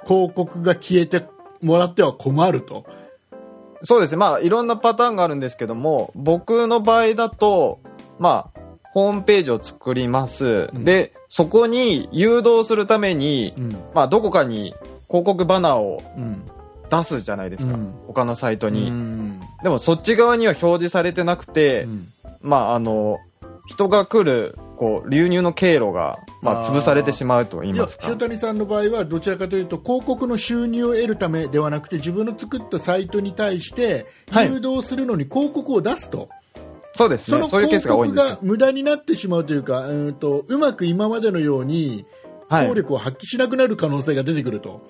広告が消えてもらっては困ると、そうですね。まあ、いろんなパターンがあるんですけども、僕の場合だと、まあ、ホームページを作ります。うん。で、そこに誘導するために、うん。まあ、どこかに広告バナーをうん。出すじゃないですか。うん。他のサイトに、うん。でも、そっち側には表示されてなくて、うん。まあ、あの、人が来る、こう、流入の経路が、まあ、潰されてしまうと言いますか塩。谷さんの場合はどちらかというと広告の収入を得るためではなくて自分の作ったサイトに対してはい誘導するのに広告を出すと、そうですね。その広告。が無駄になってしまうというかうんとうまく今までのようにはい効。力を発揮しなくなる可能性が出てくると、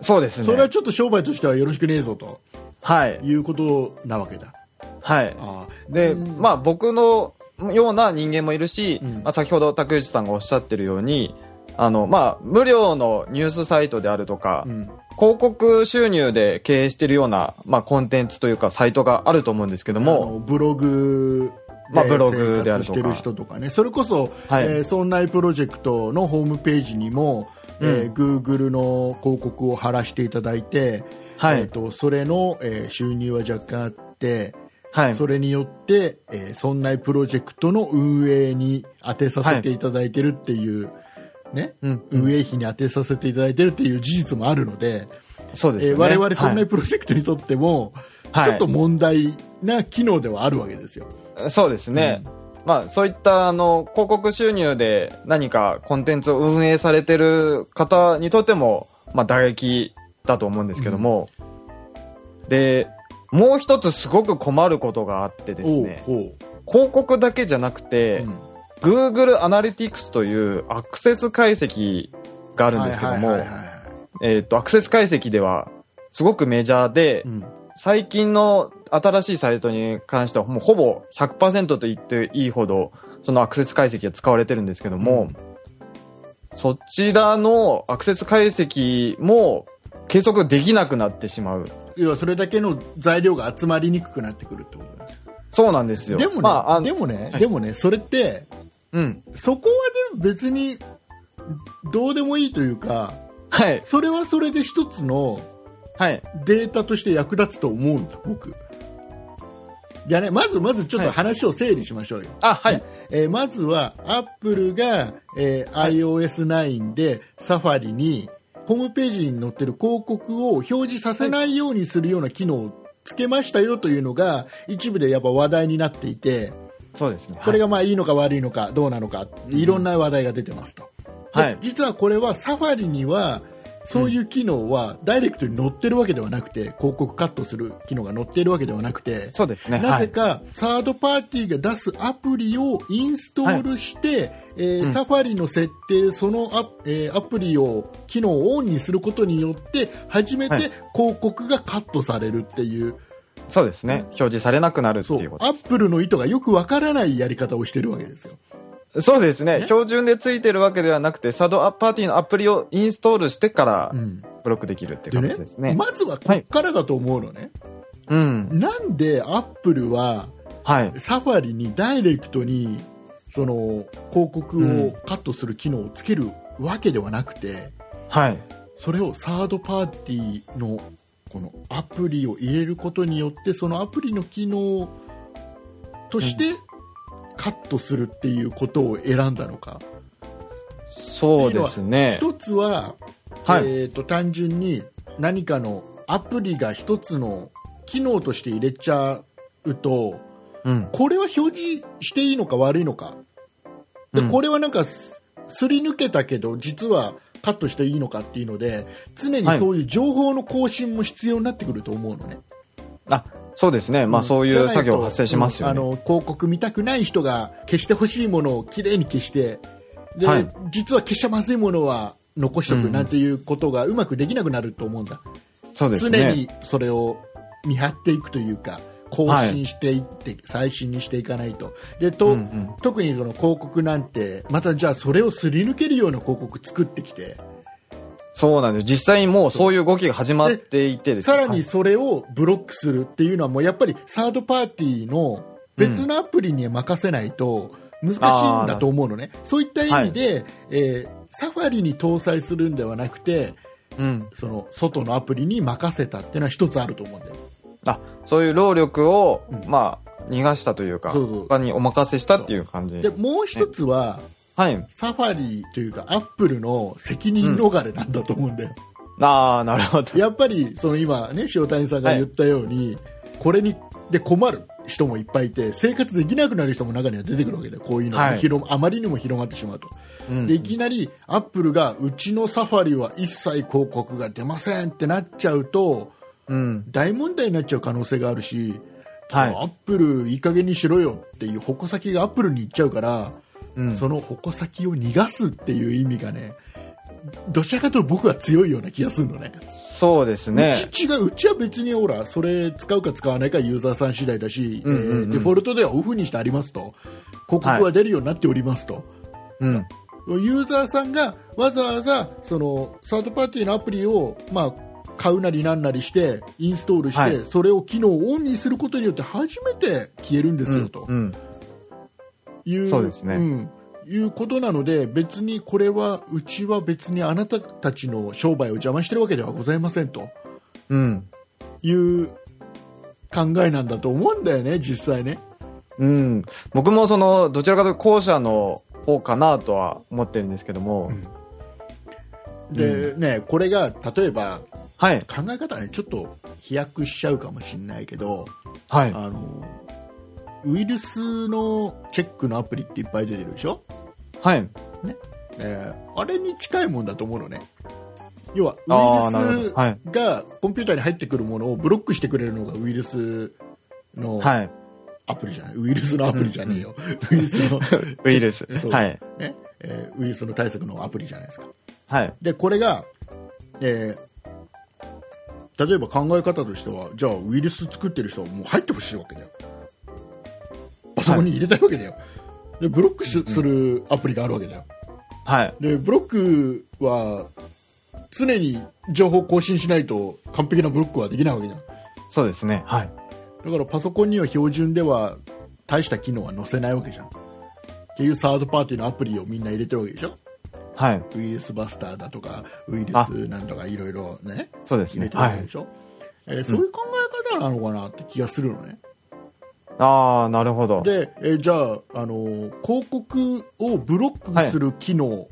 そうですね。それはちょっと商売としてはよろしくねえぞとはい。いうことなわけだ。はい。ああで、うんまあ僕のような人間もいるし、うん。まあ先ほど竹内さんがおっしゃってるように、あの、まあ無料のニュースサイトであるとか、うん。広告収入で経営しているような、まあコンテンツというかサイトがあると思うんですけどあも、のブログまあブログであるとか。してる人とかね。それこそ、はい。えー、そんないプロジェクトのホームページにも、えー、Google の広告を貼らせていただいて、はい。えー、とそれの、えー収入は若干あって、はい。それによって、えー、そんないプロジェクトの運営に当てさせていただいてるっていう、ね、うん。運営費に当てさせていただいてるっていう事実もあるので、えーそうですよね。我々そんなはいプロジェクトにとっても、はいちょっと問題な機能ではあるわけですよ。そうですね。まあ、そういった、あの、広告収入で何かコンテンツを運営されてる方にとっても、まあ、打撃だと思うんですけども、で、もう一つすごく困ることがあってですね、広告だけじゃなくうて、うん。Google Analytics というアクセス解析があるんですけどもえっと、アクセス解析では、すごくメジャーで、うん。最近の新しいサイトに関してはもうほぼ100%と言っていいほどそのアクセス解析が使われてるんですけども、そちらのアクセス解析も計測できなくなってしまう。要はそれだけの材料が集まりにくくなってくるってことなんですそうなんですよ。でもね、まあ、でもね、はいでもね、それって、うん。そこはでも別にどうでもいいというか、はい。それはそれで一つのはい。データとして役立つと思うんだ、僕。いやね、まずまずちょっと話を整理しましょうよ。あ、はい。えーまずは、アップルが、えーはい iOS9 でサファリに、ホームページに載ってる広告を表示させないようにするような機能をつけましたよというのが、一部でやっぱ話題になっていて、そうですね。これがまあいいのか悪いのかどうなのか、いろんな話題が出てますと。ではい実はこれはサファリには、そういう機能はダイレクトに載ってるわけではなくて、広告カットする機能が載っているわけではなくて、そうですね。なぜか、サードパーティーが出すアプリをインストールして、えーうん。サファリの設定、そのア,、えーアプリを機能をオンにすることによって、初めてはい。広告がカットされるっていう、はいそうですね。表示されなくなるっていうことアップルの意図がよくわからないやり方をしてるわけですよ。そうですね。ね標準でついてるわけではなくて、サードパーティーのアプリをインストールしてからうんブロックできるっていう形ですね。まずはこっからだと思うのね、うん。なんでアップルははい。サファリにダイレクトにその広告をカットする機能をつけるわけではなくて、はい。それをサードパーティーのこのアプリを入れることによってそのアプリの機能としてカットするっていうことを選んだのか、そうですね。一つは、はい。えー、と単純に何かのアプリが一つの機能として入れちゃうとうん。これは表示していいのか悪いのかで、うんこれはなんかすすり抜けたけど実はカットしていいのかっていうので常にそういう情報の更新も必要になってくると思うのね、あ、そうですね。まあそういう作業発生しますよね。うんあの広告見たくない人が消してほしいものをきれいに消してで、はい実は消しちゃまずいものは残しとうんくなんていうことがうまくできなくなると思うんだ、そうですね。常にそれを見張っていくというか更新していって、最新にしていかないとでと、うんうん特にその広告なんてまたじゃあそれをすり抜けるような広告作ってきてそうなんです。実際にもうそういう動きが始まっていてですね。さらにそれをブロックするっていうのはもうやっぱりサードパーティーの別のアプリに任せないと難しいんだと思うのね、そういった意味で、えーサファリに搭載するんではなくてうん。その外のアプリに任せたっていうのは一つあると思うんだよ。あ、そういう労力を、うん。まあ、逃がしたというか、そうそう他にお任せしたっていう感じ。でもう一つは、はい。サファリというかアップルの責任逃れなんだと思うんだよ、ああ、なるほど。やっぱりその今ね塩谷さんが言ったように、これにで困る人もいっぱいいて生活できなくなる人も中には出てくるわけでこういうのがはい。広あまりにも広まってしまうと、うん。でいきなりアップルがうちのサファリは一切広告が出ませんってなっちゃうとうん。大問題になっちゃう可能性があるし、はい。そのアップルいい加減にしろよっていう矛先がアップルに行っちゃうから、うん。その矛先を逃がすっていう意味がねどちらかというと僕は強いような気がするのね。そうですね。うち違う、うちは別にほら、それ使うか使わないかユーザーさん次第だし、うんうんうんえーデフォルトではオフにしてありますと、広告は出るようになっておりますと。うん。ユーザーさんがわざわざそのサードパーティーのアプリを、まあ、買うなりなんなりしてインストールして、はいそれを機能をオンにすることによって初めて消えるんですよとうん。いう,、そうですねんいうことなので別にこれはうちは別にあなたたちの商売を邪魔してるわけではございませんとうん。いう考えなんだと思うんだよね実際ね。うん。僕もその、どちらかというと後者の方かなとは思ってるんですけども。で、ねこれが例えばはい。考え方はねちょっと飛躍しちゃうかもしれないけど、はい。あのウイルスのチェックのアプリっていっぱい出てるでしょ、はい。えーあれに近いもんだと思うのね。要はウイルスほど。はい。がコンピューターに入ってくるものをブロックしてくれるのがウイルスのはい。アプリじゃない、ウイルスのアプリじゃねえよ、ウイルスの、ウイルス。そう。はい。ね。えーウイルスの対策のアプリじゃないですか。はい。でこれが、えー例えば考え方としてはじゃあウイルス作ってる人はもう入ってほしいわけだよパソコンに入れたいわけだよ、でブロックしするアプリがあるわけだよはい。でブロックは常に情報更新しないと完璧なブロックはできないわけじゃんそうですね。はい。だからパソコンには標準では大した機能は載せないわけじゃんっていうサードパーティーのアプリをみんな入れてるわけでしょはい。ウイルスバスターだとかウイルあスなんとかいろいろねそうですね入れて。るわはい。けでしょ、えーそういう考え方なのかなって気がするのね、ああ、なるほど。で、えーじゃあ、あのー広告をブロックする機能、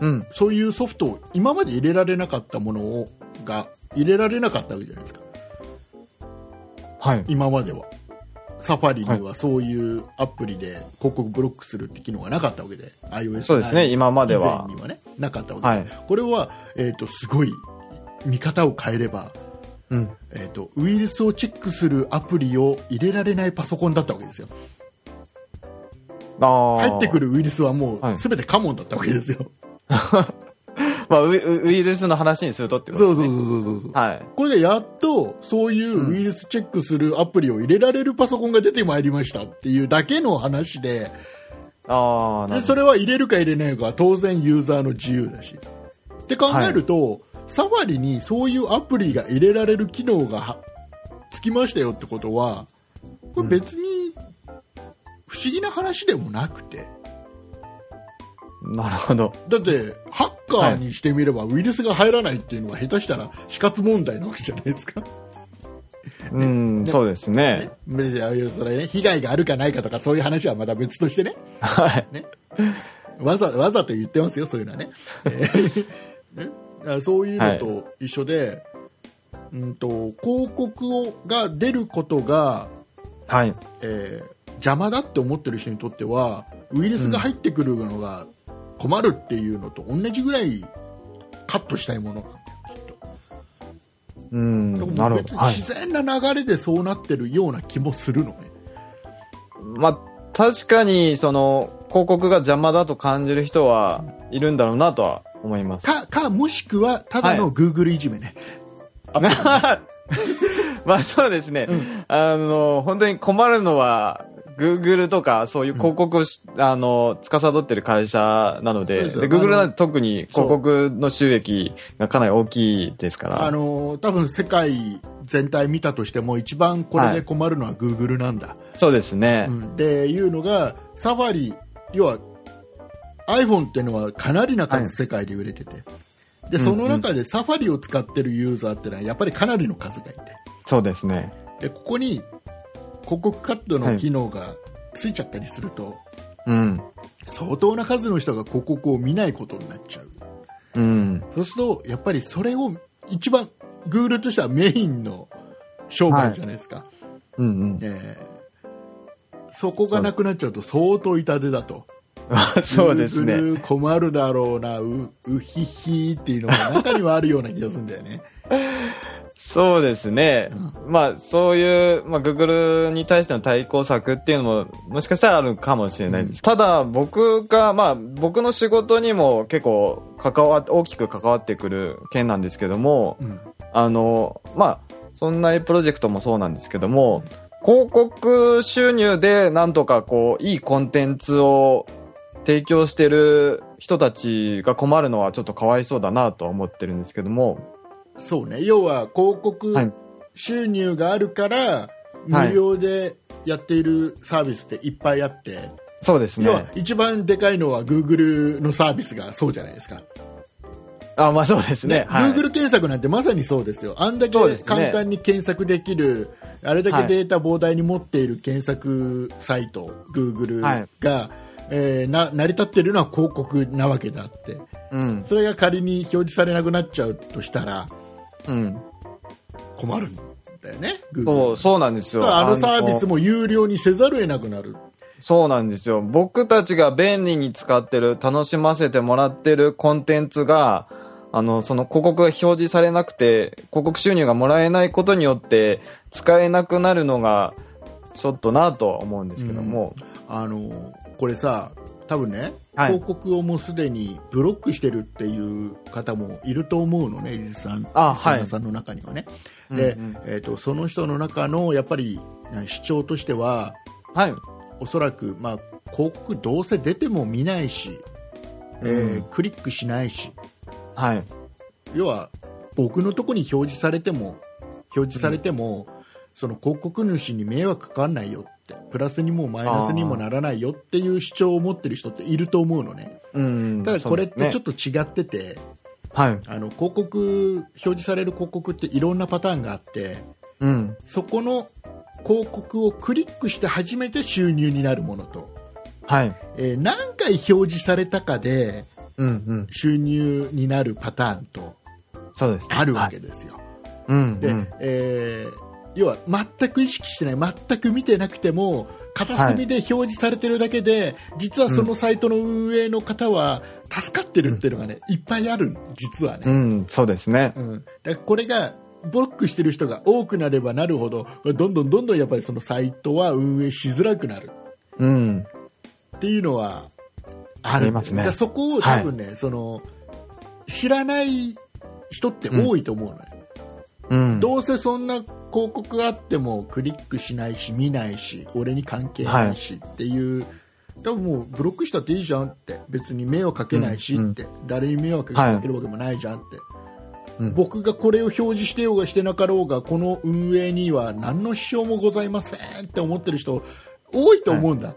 うん。そういうソフトを今まで入れられなかったものをが入れられなかったわけじゃないですかはい。今まではサファリにはそういうアプリで広告ブロックするって機能がなかったわけで iOS そうですね。今まで以は前。にはねなかったわけで、はい。これは、えー、とすごい見方を変えればうん。えー、とウイルスをチェックするアプリを入れられないパソコンだったわけですよ。入ってく。るウイルスはもはいう全てカモンだったわけですよ、まあウイ、ウイルスの話にするとってこそうそうとですね。そうそうそうはい。これでやっとそういうウイルスチェックするアプリを入れられるパソコンが出てまいりましたっていうだけの話であ。でそれは入れるか入れないかは当然ユーザーの自由だしって考えると、サファリにそういうアプリが入れられる機能がはつきましたよってことはこれ別に不思議な話でもなくて、なるほど。だってハッカーにしてみればウイルスが入らないっていうのは下手したら死活問題なわけじゃないですか。うん、そうですね。別にああいうそれね被害があるかないかとかそういう話はまた別としてねはい。わざわざと言ってますよそういうのはね,、えーね そういうのと一緒で、うんと広告をが出ることが、はい。えー邪魔だって思ってる人にとってはウイルスが入ってくるのが困るっていうのと同じぐらいカットしたいものなんだよきっとうん、なるほど。自然な流れでそうなってるような気もするのね。まあ、確かに、その、広告が邪魔だと感じる人はいるんだろうなとは思います。か、か、もしくは、ただのはい Google いじめね。アプリまあそうですね。うんあの、本当に困るのは、Google とかそういう広告をし、あの、司ってる会社なので、で、そうですよ Google あのなんて特に広告の収益がかなり大きいですから。あの、多分世界全体見たとしても、一番これで困るのは Google なんだ。そうですね。うん、で、いうのが、サファリ、要は、iPhone っていうのはかなりなはい数世界で売れてて、で、その中でサファリを使ってるユーザーっていうのは、やっぱりかなりの数がいて、そうですね。で、ここに広告カットの機能がついちゃったりすると、うん。相当な数の人が広告を見ないことになっちゃう。うん。そうすると、やっぱりそれを一番、Google としてはメインの商売じゃないですか。うんうん。えーそこがなくなっちゃうと相当痛手だと。そうですね。困るだろうな、う、うひひっていうのが中にはあるような気がするんだよね。そうですね。まあ、そういう、まあ、Google に対しての対抗策っていうのも、もしかしたらあるかもしれないです。ただ、僕が、まあ、僕の仕事にも結構関わ大きく関わってくる件なんですけども、うんあの、まあ、そんなプロジェクトもそうなんですけども、広告収入でなんとかこう、いいコンテンツを提供してる人たちが困るのはちょっとかわいそうだなとは思ってるんですけども、そうね。要は広告はい。収入があるから、はい。無料でやっているサービスっていっぱいあって、そうです要はね。一番でかいのは Google のサービスがそうじゃないですか、あ、まあそうですね。はい。Google 検索なんてまさにそうですよ。あんだけ簡単に検索できるあれだはい。けデータ膨大に持っている検索サイト、Google はい。が、えーな成り立っているのは広告なわけであってうん。それが仮に表示されなくなっちゃうとしたらうん。困るんだよね、そう、そうなんですよ。あのサービスも。も有料にせざるを得なくなる。そうなんですよ。僕たちが便利に使ってる、楽しませてもらってるコンテンツが、あの、その広告が表示されなくて、広告収入がもらえないことによって、使えなくなるのが、ちょっとなとは思うんですけども。あのこれさ多分ね、はい広告をもうすでにブロックしてるっていう方もいると思うのね、リスさんあはさんの中にはね。で、うんうんえー、とその人の中のやっぱりな主張としてははい。おそらく、まあ、広告どうせ出ても見ないし、えーうんクリックしないしはい。要は僕のとこに表示されても表示されても、その広告主に迷惑かかんないよってプラスにもマイナスにもならないよっていう主張を持ってる人っていると思うのねうん。ただこれってちょっと、と違ってて、はい。あの広告表示される広告っていろんなパターンがあってうん。そこの広告をクリックして初めて収入になるものと、はい。えー何回表示されたかで。収入になるパターンと。あるわはいけですよ。うん。で、うんえー要は全く意識してない全く見てなくても片隅で表示されてるだけで、実はそのサイトの運営の方は助かってるっていうのがね、いっぱいある実はね、うん、そうですね。うん、だからこれがブロックしてる人が多くなればなるほどどんどんどんどんやっぱりそのサイトは運営しづらくなる。うん。っていうのはありますね。そこを多分ね、その知らない人って多いと思うのね、うん。どうせそんな広告があってもクリックしないし見ないし俺に関係ないしっていう、多分もうブロックしたっていいじゃんって。別に迷惑かけないしって、誰に迷惑かけるわけもないじゃんって、うん。僕がこれを表示してようがしてなかろうがこの運営には何の支障もございませんって思ってる人多いと思うんだ、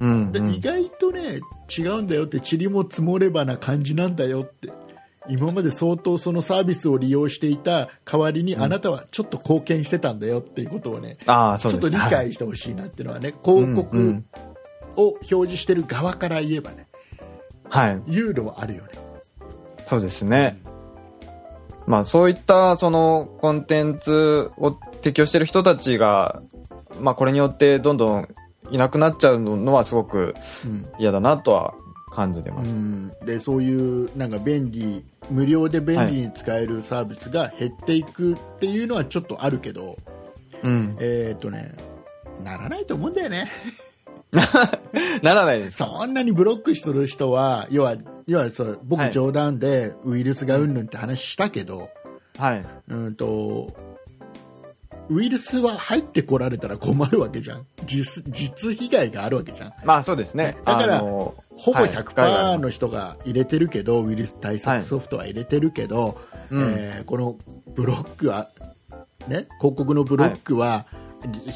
うん。うん。で意外とね違うんだよって塵も積もればな感じなんだよって今まで相当そのサービスを利用していた代わりにあなたはちょっと貢献してたんだよっていうことをね、ああ、そうちょっと理解してほしいなっていうのはね、広告うんうんを表示してる側から言えばねはい。いうのはあるよねそうですね。まあそういったそのコンテンツを提供してる人たちが、まあこれによってどんどんいなくなっちゃうのはすごくうん嫌だなとは感じてます。うんでそういうなんか便利無料で便利に使えるサービスが減っていくっていうのはちょっとあるけど、うん。えっ、とねならないと思うんだよね ならないです。そんなにブロックする人は要は要はそう僕はい冗談でウイルスがうんぬんって話したけど、はい。うんとウイルスは入ってこられたら困るわけじゃん。実実被害があるわけじゃん。まあそうですね。だからあのほぼはい。害があ100%りますの人が入れてるけど、ウイルス対策ソフトは入れてるけど、うんえーこのブロックは、ね、広告のブロックは、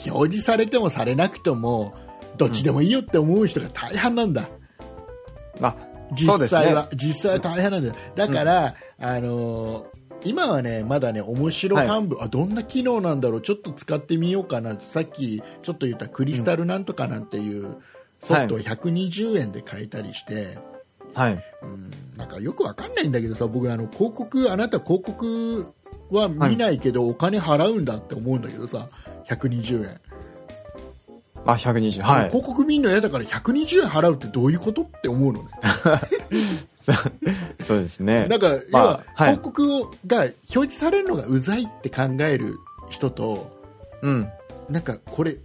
表示されてもされなくてもどっちでもいいよって思う人が大半なんだ、まあ、実際は、そ実際は大変なんだ。よだから、あのー今はねまだね面白半分、あどんな機能なんだろう。ちょっと使ってみようかな。さっきちょっと言ったクリスタルなんとかなんていうソフトを120円で買えたりして、はい。うん。なんかよくわかんないんだけどさ僕あの広告あなた広告は見ないけど、お金払うんだって思うんだけどさ120円、あ、120。はい。広告見るの嫌だから120円払うってどういうことって思うのね そうですね。なんか、要まあは、はい広告をが表示されるのがうざいって考える人と、うん。なんかこれ、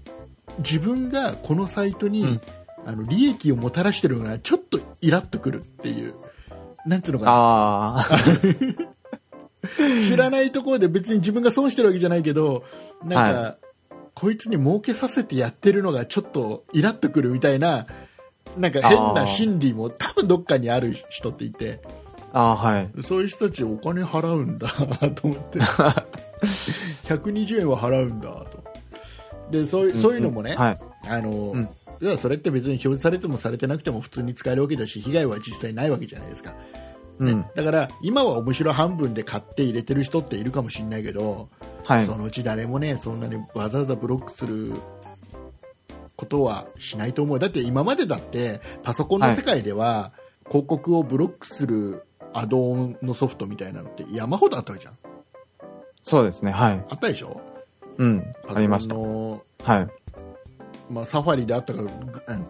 自分がこのサイトに、うんあの利益をもたらしてるのがちょっとイラっとくるっていう、なんつうのかな。知らないところで別に自分が損してるわけじゃないけど、なんか、はこいつに儲けさせてやってるのがちょっとイラっとくるみたいな、なんか変な心理も多分どっかにある人っていて、ああ、はい。そういう人たちお金払うんだと思って、120円は払うんだと。で、そういうそういうのもね、はい。あの、うんいやそれって別に表示されてもされてなくても普通に使えるわけだし、被害は実際ないわけじゃないですか。うん。だから、今は面白半分で買って入れてる人っているかもしれないけど、はいそ。のうち誰もね、そんなにわざわざブロックすることはしないと思う。だって今までだって、パソコンの世界では、広告をブロックするアドオンのソフトみたいなのって山ほどあったじゃん。そうですね。はい。あったでしょ？うん。パありました。はい。まあ、サファリであったか、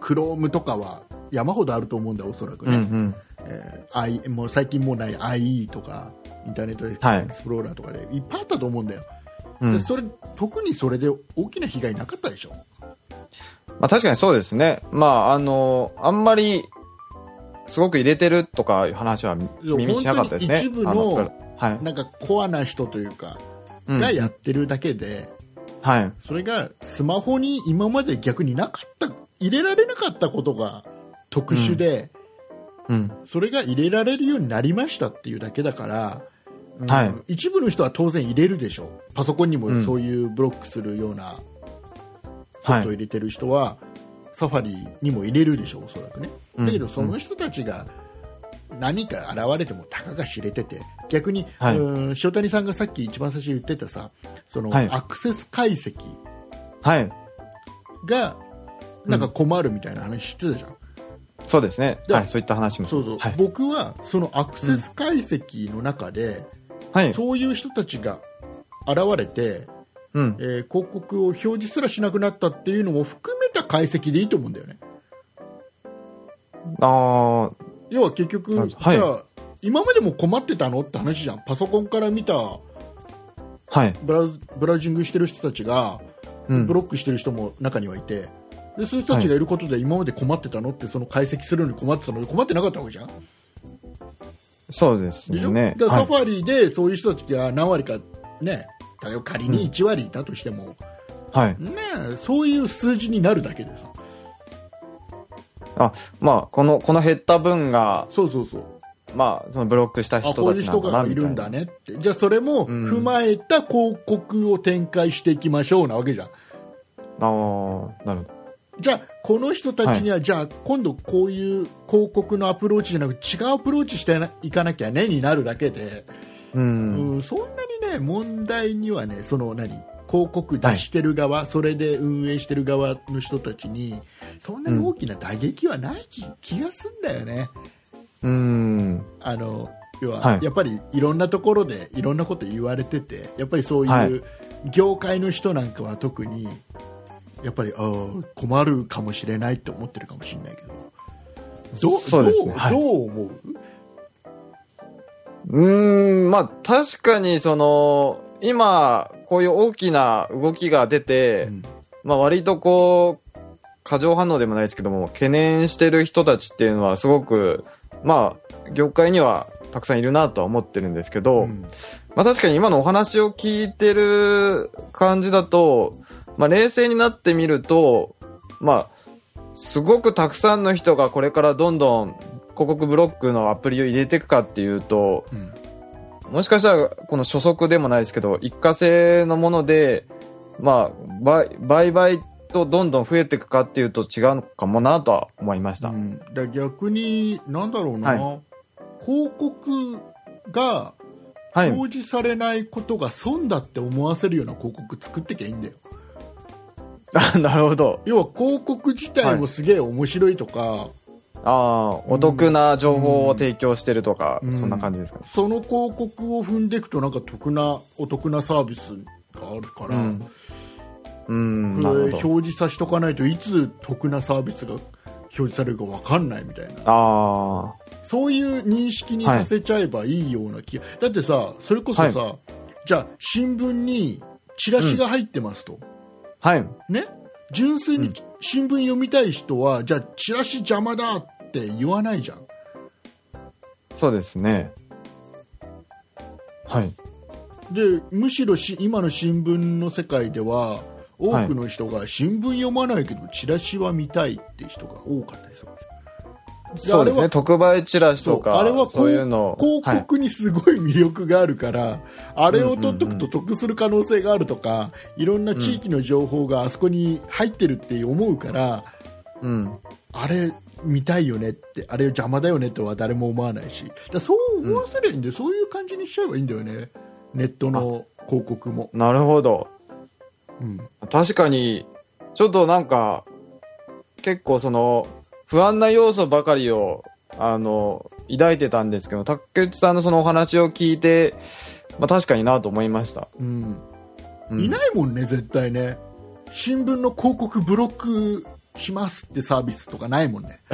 クロームとかは山ほどあると思うんだよ、おそらくね。うんうん。えー I もう最近もうない IE とか、インターネットエはいクスプローラーとかでいっぱいあったと思うんだよ。うん。でそれ特にそれで大きな被害なかったでしょ？まあ確かにそうですね。まああの、あんまり、すごく入れてるとかいう話は耳にしなかったですね。一部のはい。なんかコアな人というか、うんがやってるだけで、はい。それがスマホに今まで逆になかった、入れられなかったことが特殊で、うん。それが入れられるようになりましたっていうだけだから、うんはい一部の人は当然入れるでしょう。パソコンにうんもそういうブロックするようなソフトを入れてる人は、サファリにも入れるでしょう、おそらくね。うんだけど、その人たちが何か現れてもたかが知れてて、逆に、はいうん塩谷さんがさっき一番最初に言ってたさ、その、はいアクセス解析はい。が、なんか困るみたいな話知ってたじゃん。そうですね。ではい。そういった話も。そうそう、はい。僕はそのアクセス解析の中で、はい。そういう人たちが現れて、うん。えー広告を表示すらしなくなったっていうのも含めた解析でいいと思うんだよね。ああ、要は結局、はいじゃあ今までも困ってたのって話じゃんパソコンから見たはい。ブラウブラウジングしてる人たちが、うんブ。ロックしてる人も中にはいてでそういう人たちがいることで今まで困ってたのってその解析するのに困ってたのに困ってなかったわけじゃんそうですね。だからはいサファリでそういう人たちが何割かね例えば仮に1割いたとしても、はい。ねえそういう数字になるだけでさ。あ、まあ、この、この減った分が、そうそうそう。まあ、そのブロックしたあ人たちなんだな、がいるん。だねって。じゃあそれもうん。踏まえた広告を展開していきましょうなわけじゃん。ああ、なるほど。じゃあこの人たちには、じゃあ今度こういう広告のアプローチじゃなく違うアプローチしていかなきゃねになるだけで、うん。うん、そんなにね問題にはねその何広告出してる側、それで運営してる側の人たちにそんなに大きな打撃はない気,、気がすんだよね。うん。あの要は、はいやっぱりいろんなところでいろんなこと言われててやっぱりそうはいいう業界の人なんかは特にやっぱりあー困るかもしれないって思ってるかもしれないけどどそうね。はいどう思う？うーん、まあ確かにその、今、こういう大きな動きが出て、うん。まあ割とこう、過剰反応でもないですけども、懸念してる人たちっていうのはすごく、まあ、業界にはたくさんいるなとは思ってるんですけど、うん。まあ確かに今のお話を聞いてる感じだと、まあ冷静になってみると、まあ、すごくたくさんの人がこれからどんどん広告ブロックのアプリを入れていくかっていうと、うんもしかしたらこの初速でもないですけど、一過性のもので、まあ、倍倍々とどんどん増えていくかっていうと違うのかもなとは思いました。うん逆になんだろうな、は広告がはい。表示されないことが損だって思わせるような広告作ってきゃいいんだよ あなるほど。要は広告自体もすげえ面白いとか、ああ、お得な情報を提供してるとか、うん。そんな感じですかね。その広告を踏んでいくとなんか得なお得なサービスがあるから、うん。うん、これなるほど。表示させとかないといつ得なサービスが表示されるか分かんないみたいな。ああ、そういう認識にさせちゃえばいいような気が、だってさそれこそさ、じゃあ新聞にチラシが入ってますと、はい。ね？純粋にうん。新聞読みたい人は、じゃあチラシ邪魔だって言わないじゃんそうですね。はい。でむしろし今の新聞の世界では多くの人が新聞読まないけど、チラシは見たいって人が多かったりするそうですね。特売チラシとか、あれはこうそういうの。広はい告にすごい魅力があるから、あれを取っとくと得する可能性があるとか、いろんな地域の情報があそこに入ってるって思うから、うん。あれ見たいよねって、あれ邪魔だよねとは誰も思わないし、だそう思わせりゃいいんで、そういう感じにしちゃえばいいんだよね、ネットの広告も。なるほど。うん確かに、ちょっとなんか、結構その、不安な要素ばかりを、あの、抱いてたんですけど、竹内さんのそのお話を聞いて、まあ確かになと思いました。うんうんいないもんね、絶対ね。新聞の広告ブロックしますってサービスとかないもんね。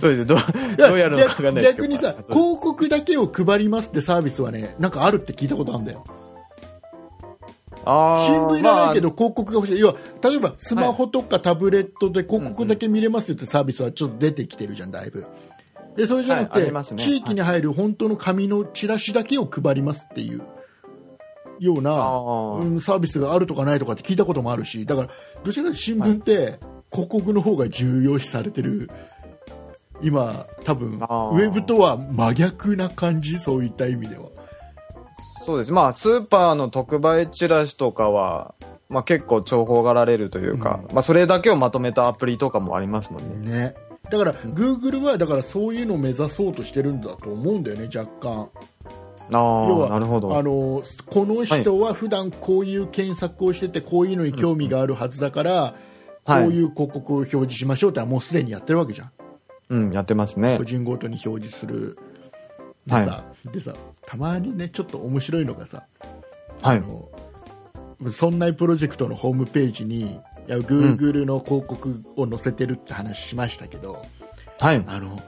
そうですね。どどうやるのかわかんない逆にさ、広告だけを配りますってサービスはね、なんかあるって聞いたことあるんだよ。新聞いらないけどま広告が欲しい。要は、例えばスマホとかタブレットで広告だけ見れますってサービスはちょっと出てきてるじゃん、だいぶ。で、それじゃなくて、はいね地域に入る本当の紙のチラシだけを配りますっていうような、うん、サービスがあるとかないとかって聞いたこともあるし、だから、どちらかというと新聞って広告の方が重要視されてる。今、多分、ウェブとは真逆な感じ、そういった意味では。あそうです。まあ、スーパーの特売チラシとかは、まあ結構重宝がられるというか、まあそれだけをまとめたアプリとかもありますもんね。ね。だから、Google は、だからそういうのを目指そうとしてるんだと思うんだよね、若干。要は。あのこの人は普段こういう検索をしててこういうのに興味があるはずだから、はいこういう広告を表示しましょうってのはもうすでにやってるわけじゃんうん、やってますね個。人ごとに表示するでさ,、でさたまにねちょっと面白いのがさ、はい。あのそんなプロジェクトのホームページにいや Google の広告を載せてるって話しましたけど、はい。あの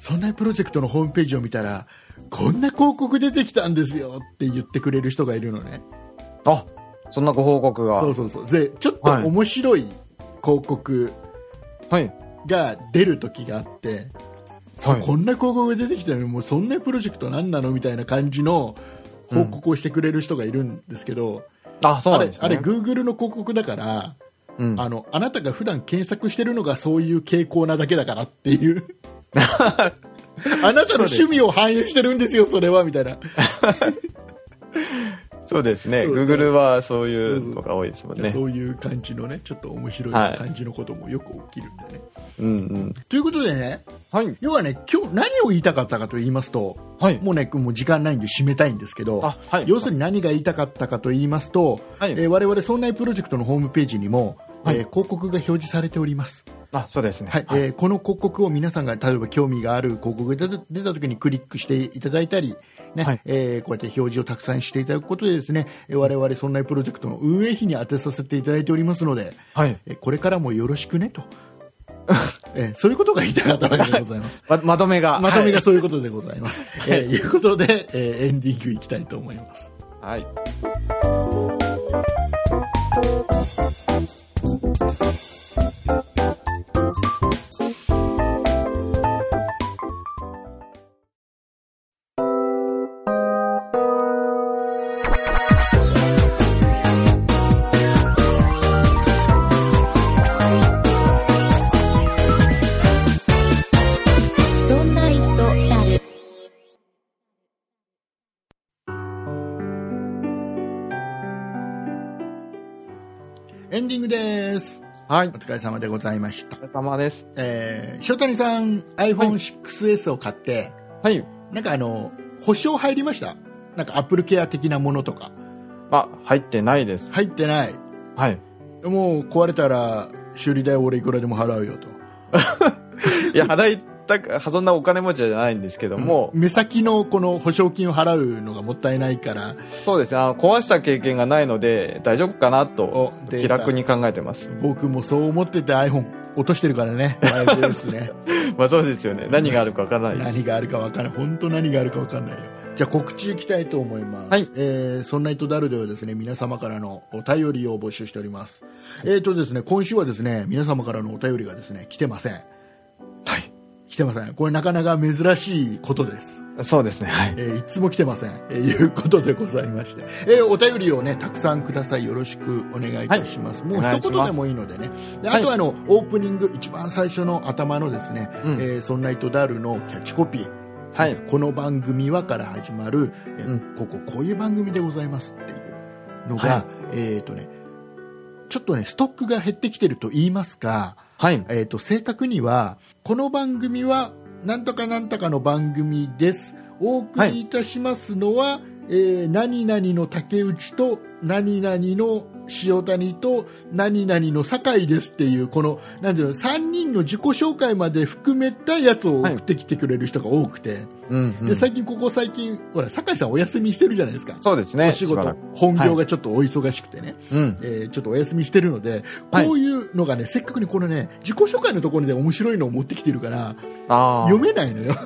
そんなプロジェクトのホームページを見たらこんな広告出てきたんですよって言ってくれる人がいるのねあ、そんなご報告が。そうそうそうでちょっとはい面白い広告はい。が出る時があって、はいこんな広告が出てきたのにもうそんなプロジェクト何なのみたいな感じの報告をしてくれる人がいるんですけど、あ、そうあれなんですね。あれ Google の広告だから、うん。あのあなたが普段検索してるのがそういう傾向なだけだからっていう あなたの趣味を反映してるんですよそれはみたいな そうですね。Google はそういうのが多いですもんね。そういう感じのねちょっと面白いはい感じのこともよく起きるんでね、うんうん。ということでねはい。要はね今日何を言いたかったかと言いますとはい。もうねもう時間ないんで締めたいんですけどあ、はい。要するに何が言いたかったかと言いますと、はいえー我々そんなプロジェクトのホームページにも、はいえー広告が表示されております、あ、そうですね。はいえーこの広告を皆さんが例えば興味がある広告が出た時にクリックしていただいたり、ねはいえーこうやって表示をたくさんしていただくことでですねえー我々そんなプロジェクトの運営費に当てさせていただいておりますので、はい。えーこれからもよろしくねと、えーそういうことが言いたかったわけでございます ま、まとめが。まとめがはいそういうことでございます。えーいうことで、えーエンディングいきたいと思います。はい。グです。はい。お疲れ様でございましたお。疲れ様です。えー、塩谷さん、iPhone6S を買って、はい。なんかあの、保証入りました？なんか Apple Care 的なものとか。あ、入ってないです。入ってない。はい。もう壊れたら修理代俺いくらでも払うよと。いや、払いたく、そんなお金持ちじゃないんですけども、目先のこの保証金を払うのがもったいないから、そうですね。あの、壊した経験がないので、大丈夫かなと気楽に考えてます。僕もそう思ってて iPhone 落としてるからね、5S ね。まあそうですよね。何があるかわからない。何があるか分からない。本当何があるか分かんないよ。じゃあ告知いきたいと思います。はいえー、そんな糸ダルではですね、皆様からのお便りを募集しております。えーとですね、今週はですね、皆様からのお便りがですね、来てません。はい。来てません。これなかなか珍しいことです。そうですね。はい。えーいつも来てません。えーいうことでございまして。えーお便りをね、たくさんください。よろしくお願いいたします。もうお願いします一言でもいいのでね。ではいあとはあの、オープニング、一番最初の頭のですね、うんえーそんな糸ダルのキャッチコピー。はい。この番組はから始まる、えーうんこここういう番組でございますっていうのが、はえっ、とね、ちょっとね、ストックが減ってきてると言いますか、はい。えー、と正確にはこの番組はなんとかなんとかの番組ですお送りいたしますのは、えー何々の竹内と何々の塩谷と何々の酒井ですっていうこのなんていうの3人の自己紹介まで含めたやつを送ってきてくれる人が多くて、うん、うんで最近ここ最近ほら酒井さんお休みしてるじゃないですかそうですね。お仕事本業がちょっとお忙しくてね、うん。えーちょっとお休みしてるので、はいこういうのがね、せっかくにこのね、自己紹介のところで面白いのを持ってきてるから。読めないのよ。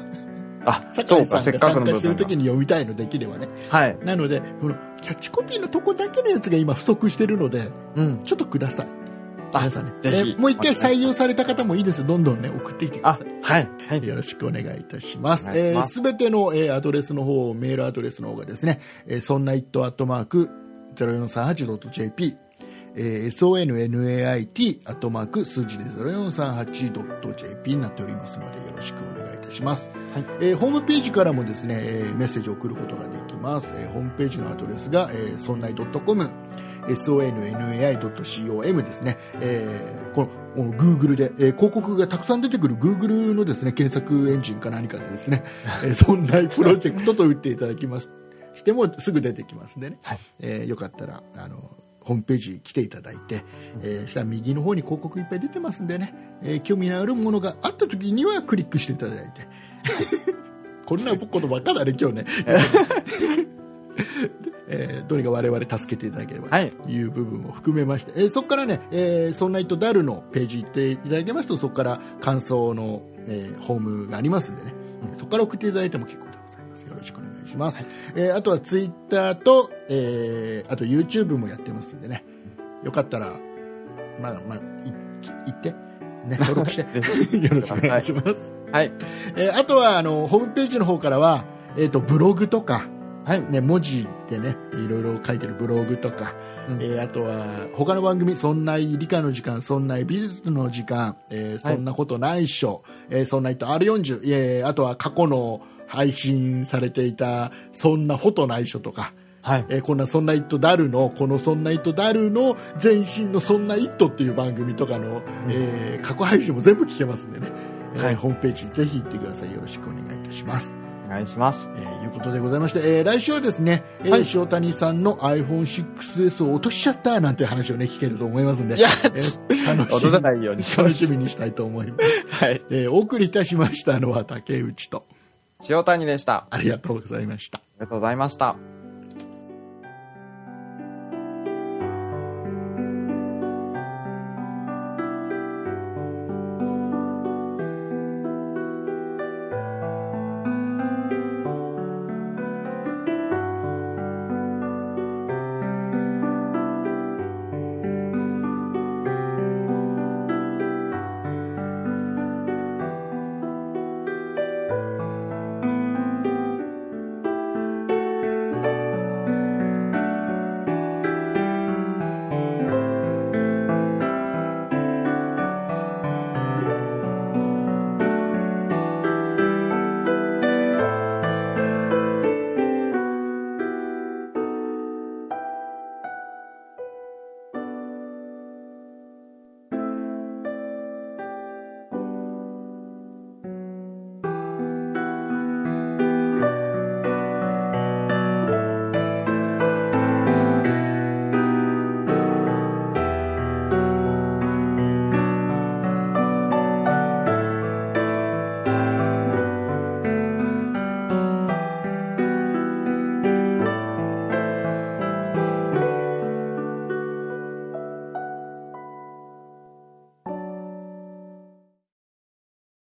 あ、酒井さんが参加してる。時に読みたいのできればね。はい。なので、このキャッチコピーのとこだけのやつが今不足してるので、うん。ちょっとください。あ皆さんね。えーもう一回採用された方もいいです。どんどんね、送ってきてくだあさい。、はい。はい。よろしくお願いいたします。すすべ、ての、えーアドレスの方、メールアドレスの方がですね、えー、そんな it アットマーク 0438.jp、えー sonnait アットマーク数字で 0438.jp になっておりますので、よろしくお願いいたします。はい。えーホームページからもですね、えーメッセージを送ることができます。えーホームページのアドレスが、えー、そんない .com、sonnai.com ですね、えーこのこの Google で、えー広告がたくさん出てくる Google のですね検索エンジンか何かでですね、えー、そんなプロジェクトと打っていただきます。してもすぐ出てきますんでね、はい。えーよかったらあのホームページ来ていただいて、えー下右の方に広告いっぱい出てますんでね、えー興味のあるものがあった時にはクリックしていただいて。こんなことばっかだね今日ね。えーどれが我々助けていただければはい。という部分も含めまして、えーそこからね、えー、そんな糸ダルのページ行っていただけますとそこから感想の、えーホームがありますんでね、そこから送っていただいても結構でございます。よろしくお願いします、えーあとはツイッターと、えーあと YouTube もやってますんでね。よかったらまあまあい行ってね、登録して よろしくお願いします、はい。えーあとはあのホームページの方からは、えー、とブログとか、はい。ね、文字でねいろいろ書いてるブログとか、うん。えーあとは他の番組「そんな理科の時間」「そんな美術の時間」えーはい。そんなことないっしょ」えーそんな人 R40」えーあとは過去の配信されていた「そんなフォトないっしょ」とか、はい。えーこんな「そんなイットダル」のこの「そんなイットダル」の前身の「そんなイット」っていう番組とかの、えー過去配信も全部聞けますんでね、えーはいホームページぜひ行ってくださいよろしくお願いいたします。お願いします。えーいうことでございまして、えー来週はですね、えーはい塩谷さんの iPhone6S を落としちゃったなんて話をね、聞けると思いますんで、いやえー楽し落とさないように楽す。しみにしたいと思います。はい。えーお送りいたしましたのは竹内と、塩谷でした。あありがとうございました。りがとうございました。